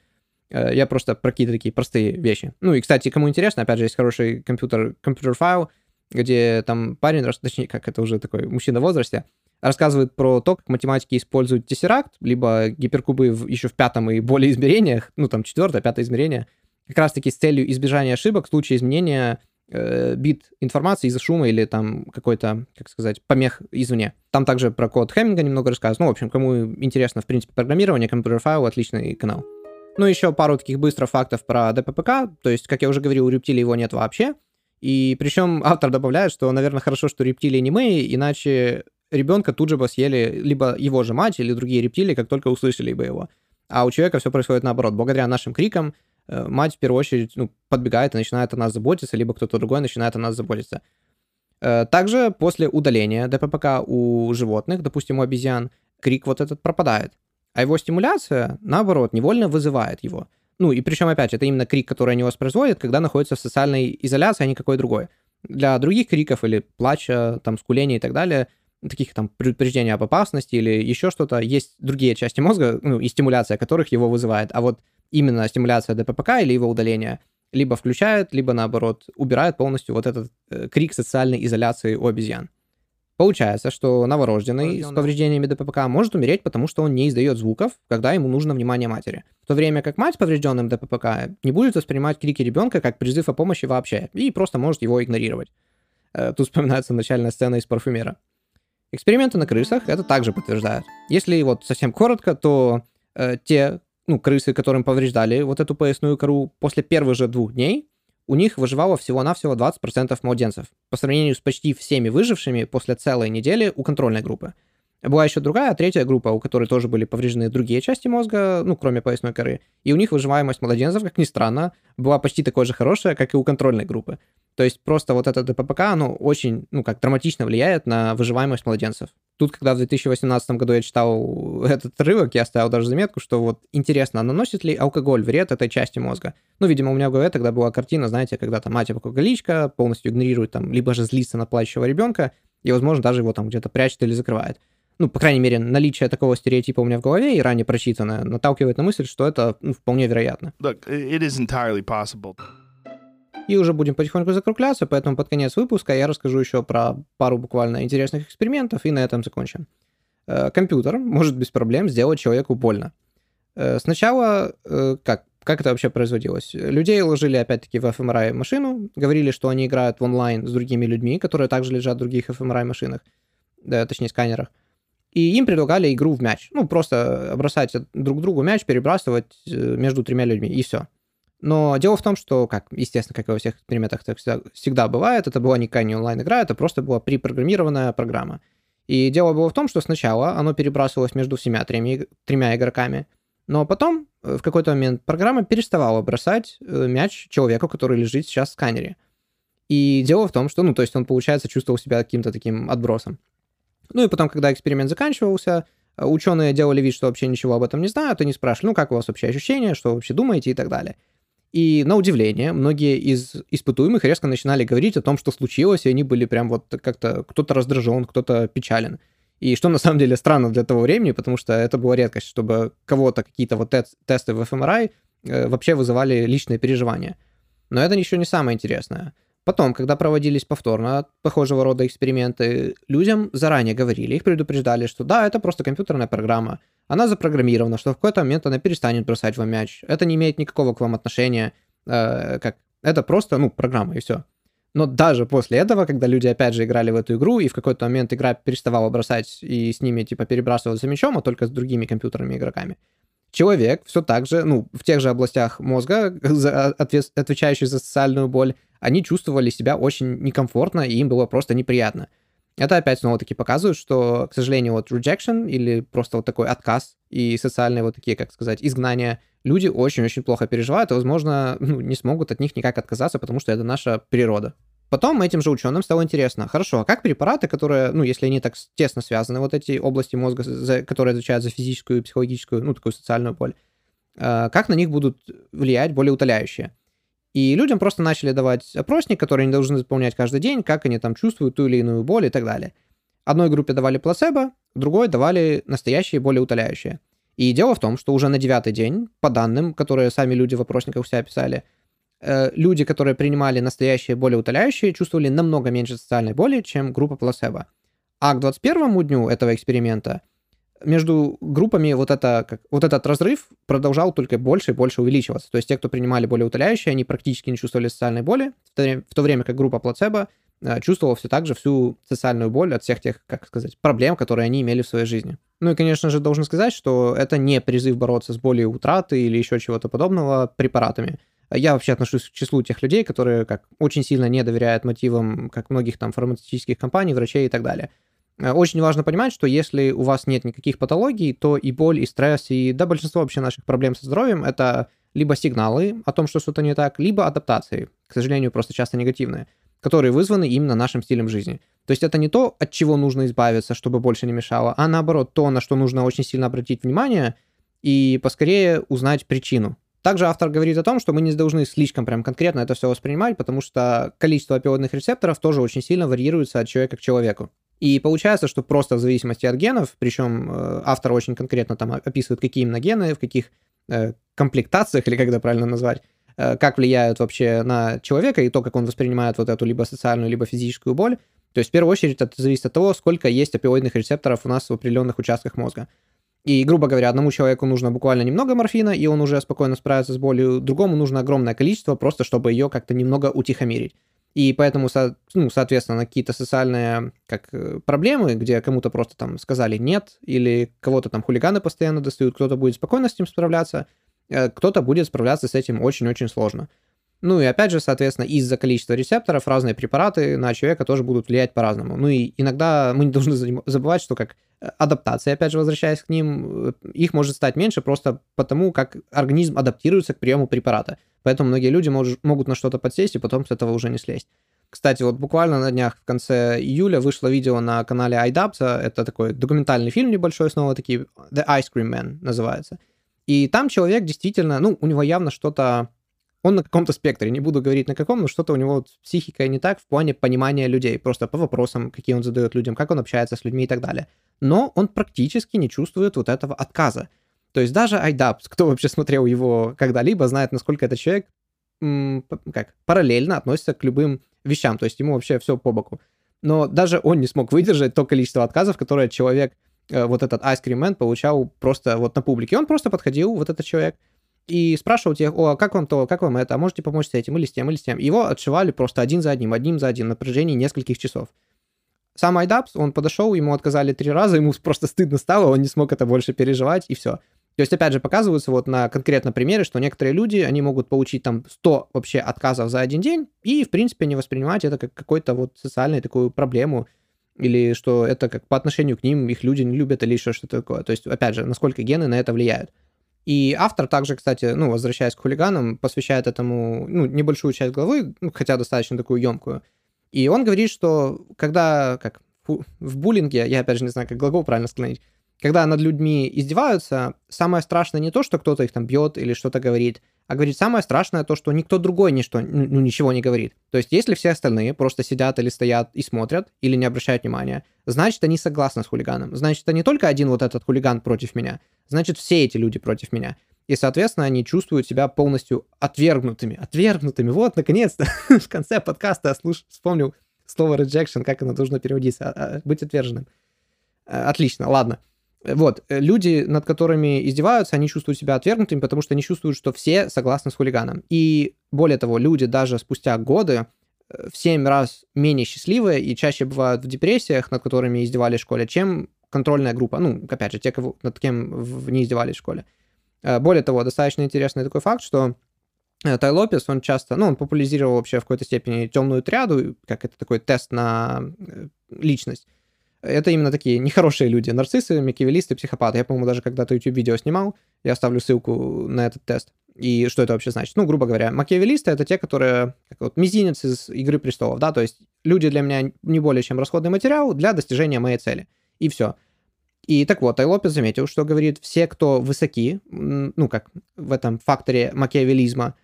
Speaker 1: Э, я просто про какие-то такие простые вещи. Ну и, кстати, кому интересно, опять же, есть хороший компьютер, компьютер файл, где там парень, точнее, как это уже такой мужчина в возрасте, рассказывает про то, как математики используют тессеракт, либо гиперкубы в, еще в пятом и более измерениях, ну там четвертое, пятое измерение, как раз-таки с целью избежания ошибок в случае изменения э, бит информации из-за шума или там какой-то, как сказать, помех извне. Там также про код Хемминга немного рассказывают. Ну, в общем, кому интересно, в принципе, программирование, компьютер файл, отличный канал. Ну, еще пару таких быстрых фактов про ДППК. То есть, как я уже говорил, у рептилий его нет вообще. И причем автор добавляет, что, наверное, хорошо, что рептилии не мы, иначе ребенка тут же бы съели либо его же мать или другие рептилии, как только услышали бы его. А у человека все происходит наоборот. Благодаря нашим крикам мать в первую очередь ну, подбегает и начинает о нас заботиться, либо кто-то другой начинает о нас заботиться. Э, также после удаления ДППК у животных, допустим, у обезьян, крик вот этот пропадает. А его стимуляция, наоборот, невольно вызывает его. Ну, и причем, опять, это именно крик, который они воспроизводят, когда находятся в социальной изоляции, а не какой другой. Для других криков или плача, там, скуления и так далее, таких там предупреждений об опасности или еще что-то, есть другие части мозга, ну, и стимуляция которых его вызывает. А вот именно стимуляция ДППК или его удаление либо включает, либо наоборот убирает полностью вот этот э, крик социальной изоляции у обезьян. Получается, что новорожденный с повреждениями ДППК может умереть, потому что он не издает звуков, когда ему нужно внимание матери. В то время как мать с поврежденным ДППК не будет воспринимать крики ребенка как призыв о помощи вообще и просто может его игнорировать. Э, тут вспоминается начальная сцена из парфюмера. Эксперименты на крысах это также подтверждают. Если вот совсем коротко, то э, те ну, крысы, которым повреждали вот эту поясную кору, после первых же двух дней у них выживало всего-навсего 20% младенцев, по сравнению с почти всеми выжившими после целой недели у контрольной группы. Была еще другая, третья группа, у которой тоже были повреждены другие части мозга, ну, кроме поясной коры, и у них выживаемость младенцев, как ни странно, была почти такой же хорошая, как и у контрольной группы. То есть просто вот это ДППК, оно очень, ну, как драматично влияет на выживаемость младенцев. Тут, когда в 2018 году я читал этот рывок, я оставил даже заметку, что вот интересно, наносит ли алкоголь вред этой части мозга? Ну, видимо, у меня в голове тогда была картина, знаете, когда там мать алкоголичка полностью игнорирует там, либо же злится на плачущего ребенка, и, возможно, даже его там где-то прячет или закрывает. Ну, по крайней мере, наличие такого стереотипа у меня в голове и ранее прочитанное наталкивает на мысль, что это ну, вполне вероятно.
Speaker 3: Look, it is entirely possible.
Speaker 1: И уже будем потихоньку закругляться, поэтому под конец выпуска я расскажу еще про пару буквально интересных экспериментов, и на этом закончим. Э, компьютер может без проблем сделать человеку больно. Э, сначала, э, как, как это вообще производилось? Людей ложили опять-таки в fMRI машину, говорили, что они играют в онлайн с другими людьми, которые также лежат в других fMRI машинах, да, точнее сканерах. И им предлагали игру в мяч. Ну, просто бросать друг другу мяч, перебрасывать между тремя людьми, и все. Но дело в том, что, как, естественно, как и во всех экспериментах так всегда, всегда бывает, это была никакая не онлайн-игра, это просто была препрограммированная программа. И дело было в том, что сначала оно перебрасывалось между всеми тремя, тремя игроками, но потом э, в какой-то момент программа переставала бросать э, мяч человеку, который лежит сейчас в сканере. И дело в том, что, ну, то есть он, получается, чувствовал себя каким-то таким отбросом. Ну и потом, когда эксперимент заканчивался, э, ученые делали вид, что вообще ничего об этом не знают, и не спрашивали, ну, как у вас вообще ощущения, что вы вообще думаете и так далее. И на удивление, многие из испытуемых резко начинали говорить о том, что случилось, и они были прям вот как-то кто-то раздражен, кто-то печален. И что на самом деле странно для того времени, потому что это была редкость, чтобы кого-то какие-то вот тесты в fMRI э, вообще вызывали личные переживания. Но это еще не самое интересное. Потом, когда проводились повторно похожего рода эксперименты, людям заранее говорили, их предупреждали, что да, это просто компьютерная программа, она запрограммирована, что в какой-то момент она перестанет бросать вам мяч, это не имеет никакого к вам отношения, э, как это просто, ну, программа и все. Но даже после этого, когда люди опять же играли в эту игру, и в какой-то момент игра переставала бросать и с ними типа перебрасываться мячом, а только с другими компьютерными игроками, человек все так же, ну, в тех же областях мозга, отвечающих за социальную боль, они чувствовали себя очень некомфортно, и им было просто неприятно. Это опять снова-таки показывает, что, к сожалению, вот rejection или просто вот такой отказ и социальные вот такие, как сказать, изгнания, люди очень-очень плохо переживают и, возможно, ну, не смогут от них никак отказаться, потому что это наша природа. Потом этим же ученым стало интересно, хорошо, а как препараты, которые, ну, если они так тесно связаны, вот эти области мозга, за, которые отвечают за физическую и психологическую, ну, такую социальную боль, э, как на них будут влиять более утоляющие? И людям просто начали давать опросник, который они должны заполнять каждый день, как они там чувствуют ту или иную боль и так далее. Одной группе давали плацебо, другой давали настоящие более утоляющие. И дело в том, что уже на девятый день, по данным, которые сами люди в опросниках у себя писали, люди, которые принимали настоящие более утоляющие, чувствовали намного меньше социальной боли, чем группа плацебо. А к 21 дню этого эксперимента – между группами вот, это, как, вот этот разрыв продолжал только больше и больше увеличиваться. То есть те, кто принимали более утоляющие, они практически не чувствовали социальной боли, в то время как группа плацебо э, чувствовала все так же всю социальную боль от всех тех, как сказать, проблем, которые они имели в своей жизни. Ну и, конечно же, должен сказать, что это не призыв бороться с болью утраты или еще чего-то подобного препаратами. Я вообще отношусь к числу тех людей, которые как очень сильно не доверяют мотивам как многих там фармацевтических компаний, врачей и так далее. Э, очень важно понимать, что если у вас нет никаких патологий, то и боль, и стресс, и да, большинство вообще наших проблем со здоровьем — это либо сигналы о том, что что-то не так, либо адаптации, к сожалению, просто часто негативные, которые вызваны именно нашим стилем жизни. То есть это не то, от чего нужно избавиться, чтобы больше не мешало, а наоборот, то, на что нужно очень сильно обратить внимание и поскорее узнать причину. Также автор говорит о том, что мы не должны слишком прям конкретно это все воспринимать, потому что количество опиоидных рецепторов тоже очень сильно варьируется от человека к человеку. И получается, что просто в зависимости от генов, причем э, автор очень конкретно там описывает, какие именно гены, в каких э, комплектациях, или как это правильно назвать, э, как влияют вообще на человека и то, как он воспринимает вот эту либо социальную, либо физическую боль. То есть в первую очередь это зависит от того, сколько есть опиоидных рецепторов у нас в определенных участках мозга. И, грубо говоря, одному человеку нужно буквально немного морфина, и он уже спокойно справится с болью, другому нужно огромное количество, просто чтобы ее как-то немного утихомирить. И поэтому, ну, соответственно, какие-то социальные как э, проблемы, где кому-то просто там сказали нет, или кого-то там хулиганы постоянно достают, кто-то будет спокойно с этим справляться, э, кто-то будет справляться с этим очень-очень сложно. Ну и опять же, соответственно, из-за количества рецепторов разные препараты на человека тоже будут влиять по-разному. Ну и иногда мы не должны забывать, что как э, адаптация, опять же, возвращаясь к ним, их может стать меньше просто потому, как организм адаптируется к приему препарата. Поэтому многие люди мож, могут на что-то подсесть и потом с этого уже не слезть. Кстати, вот буквально на днях в конце июля вышло видео на канале iDubbbz, это такой документальный фильм небольшой, снова таки The Ice Cream Man называется. И там человек действительно, ну, у него явно что-то, он на каком-то спектре, не буду говорить на каком, но что-то у него вот с психикой не так в плане понимания людей, просто по вопросам, какие он задает людям, как он общается с людьми и так далее. Но он практически не чувствует вот этого отказа. То есть даже iDubbbz, кто вообще смотрел его когда-либо, знает, насколько этот человек как, параллельно относится к любым вещам, то есть ему вообще все по боку. Но даже он не смог выдержать то количество отказов, которое человек, э, вот этот Ice Cream Man, получал просто вот на публике. Он просто подходил, вот этот человек, и спрашивал тех, о, а как вам то, как вам это, а можете помочь с этим, или с тем, или с тем. Его отшивали просто один за одним, одним за одним на протяжении нескольких часов. Сам Айдапс, он подошел, ему отказали три раза, ему просто стыдно стало, он не смог это больше переживать, и все. То есть, опять же, показывается вот на конкретном примере, что некоторые люди, они могут получить там 100 вообще отказов за один день и, в принципе, не воспринимать это как какую-то вот социальную такую проблему, или что это как по отношению к ним их люди не любят или еще что-то такое. То есть, опять же, насколько гены на это влияют. И автор также, кстати, ну, возвращаясь к хулиганам, посвящает этому ну, небольшую часть главы, ну, хотя достаточно такую емкую. И он говорит, что когда, как в буллинге, я опять же не знаю, как глагол правильно склонить, когда над людьми издеваются, самое страшное не то, что кто-то их там бьет или что-то говорит, а говорит самое страшное то, что никто другой ничто, ну, ничего не говорит. То есть если все остальные просто сидят или стоят и смотрят, или не обращают внимания, значит, они согласны с хулиганом. Значит, это не только один вот этот хулиган против меня, значит, все эти люди против меня. И, соответственно, они чувствуют себя полностью отвергнутыми. Отвергнутыми. Вот, наконец-то, в конце подкаста я вспомнил слово rejection, как оно должно переводиться. А, а, быть отверженным. Э, отлично, ладно. Вот, э, люди, над которыми издеваются, они чувствуют себя отвергнутыми, потому что они чувствуют, что все согласны с хулиганом. И более того, люди даже спустя годы э, в 7 раз менее счастливые и чаще бывают в депрессиях, над которыми издевались в школе, чем контрольная группа. Ну, опять же, те, кого, над кем не издевались в школе. Э, более того, достаточно интересный такой факт, что Тай Лопес, он часто, ну, он популяризировал вообще в какой-то степени темную триаду, как это такой тест на личность это именно такие нехорошие люди, нарциссы, макиавелисты, психопаты. Я, по-моему, даже когда-то YouTube-видео снимал, я оставлю ссылку на этот тест. И что это вообще значит? Ну, грубо говоря, макиавелисты — это те, которые, как вот, мизинец из «Игры престолов», да, то есть люди для меня не более чем расходный материал для достижения моей цели. И все. И так вот, Тай заметил, что говорит, все, кто высоки, ну, как в этом факторе макиавелизма,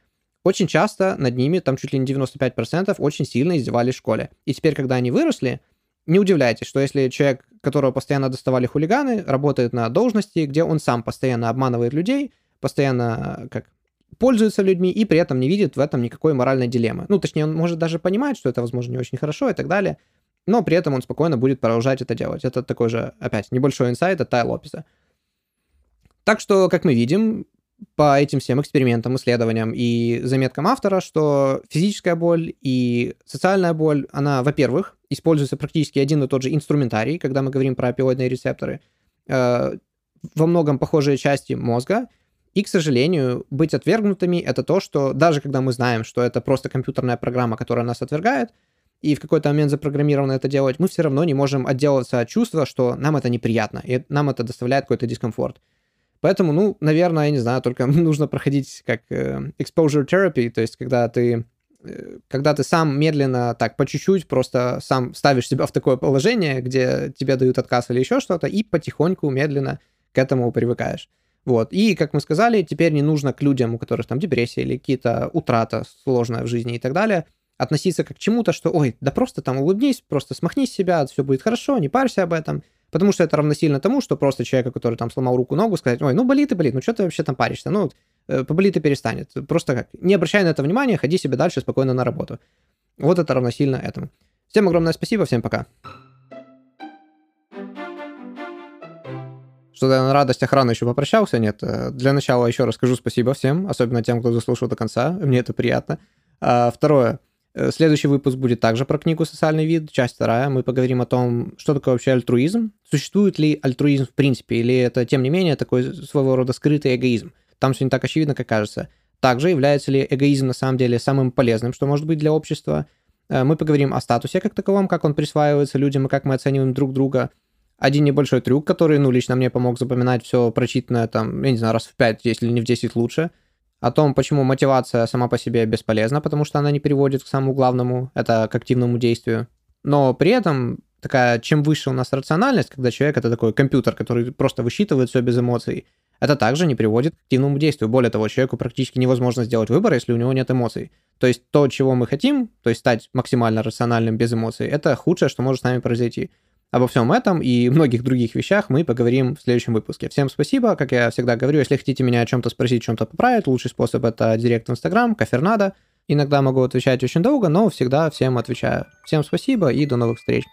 Speaker 1: очень часто над ними, там чуть ли не 95%, очень сильно издевались в школе. И теперь, когда они выросли, не удивляйтесь, что если человек, которого постоянно доставали хулиганы, работает на должности, где он сам постоянно обманывает людей, постоянно как пользуется людьми и при этом не видит в этом никакой моральной дилеммы. Ну, точнее, он может даже понимать, что это, возможно, не очень хорошо и так далее, но при этом он спокойно будет продолжать это делать. Это такой же, опять, небольшой инсайт от Тай Лопеса. Так что, как мы видим, по этим всем экспериментам, исследованиям и заметкам автора, что физическая боль и социальная боль, она, во-первых, используется практически один и тот же инструментарий, когда мы говорим про опиоидные рецепторы, э, во многом похожие части мозга, и, к сожалению, быть отвергнутыми — это то, что даже когда мы знаем, что это просто компьютерная программа, которая нас отвергает, и в какой-то момент запрограммировано это делать, мы все равно не можем отделаться от чувства, что нам это неприятно, и нам это доставляет какой-то дискомфорт. Поэтому, ну, наверное, я не знаю, только нужно проходить как э, exposure therapy, то есть когда ты когда ты сам медленно, так, по чуть-чуть просто сам ставишь себя в такое положение, где тебе дают отказ или еще что-то, и потихоньку, медленно к этому привыкаешь. Вот. И, как мы сказали, теперь не нужно к людям, у которых там депрессия или какие-то утрата сложная в жизни и так далее, относиться как к чему-то, что, ой, да просто там улыбнись, просто смахни себя, все будет хорошо, не парься об этом. Потому что это равносильно тому, что просто человека, который там сломал руку, ногу, сказать, ой, ну болит и болит, ну что ты вообще там паришься, ну э, поболит и перестанет. Просто как, не обращай на это внимания, ходи себе дальше спокойно на работу. Вот это равносильно этому. Всем огромное спасибо, всем пока. Что-то на радостях рано еще попрощался, нет. Э, для начала еще расскажу спасибо всем, особенно тем, кто заслушал до конца, мне это приятно. А, второе, Э, следующий выпуск будет также про книгу «Социальный вид», часть вторая. Мы поговорим о том, что такое вообще альтруизм, существует ли альтруизм в принципе, или это, тем не менее, такой своего рода скрытый эгоизм. Там все не так очевидно, как кажется. Также является ли эгоизм на самом деле самым полезным, что может быть для общества. Э, мы поговорим о статусе как таковом, как он присваивается людям и как мы оцениваем друг друга. Один небольшой трюк, который, ну, лично мне помог запоминать все прочитанное, там, я не знаю, раз в 5, если не в 10 лучше – о том, почему мотивация сама по себе бесполезна, потому что она не приводит к самому главному, это к активному действию. Но при этом такая, чем выше у нас рациональность, когда человек это такой компьютер, который просто высчитывает все без эмоций, это также не приводит к активному действию. Более того, человеку практически невозможно сделать выбор, если у него нет эмоций. То есть то, чего мы хотим, то есть стать максимально рациональным без эмоций, это худшее, что может с нами произойти. Обо всем этом и многих других вещах мы поговорим в следующем выпуске. Всем спасибо. Как я всегда говорю, если хотите меня о чем-то спросить, чем-то поправить, лучший способ это директ в Инстаграм, кафернадо. Иногда могу отвечать очень долго, но всегда всем отвечаю. Всем спасибо и до новых встреч.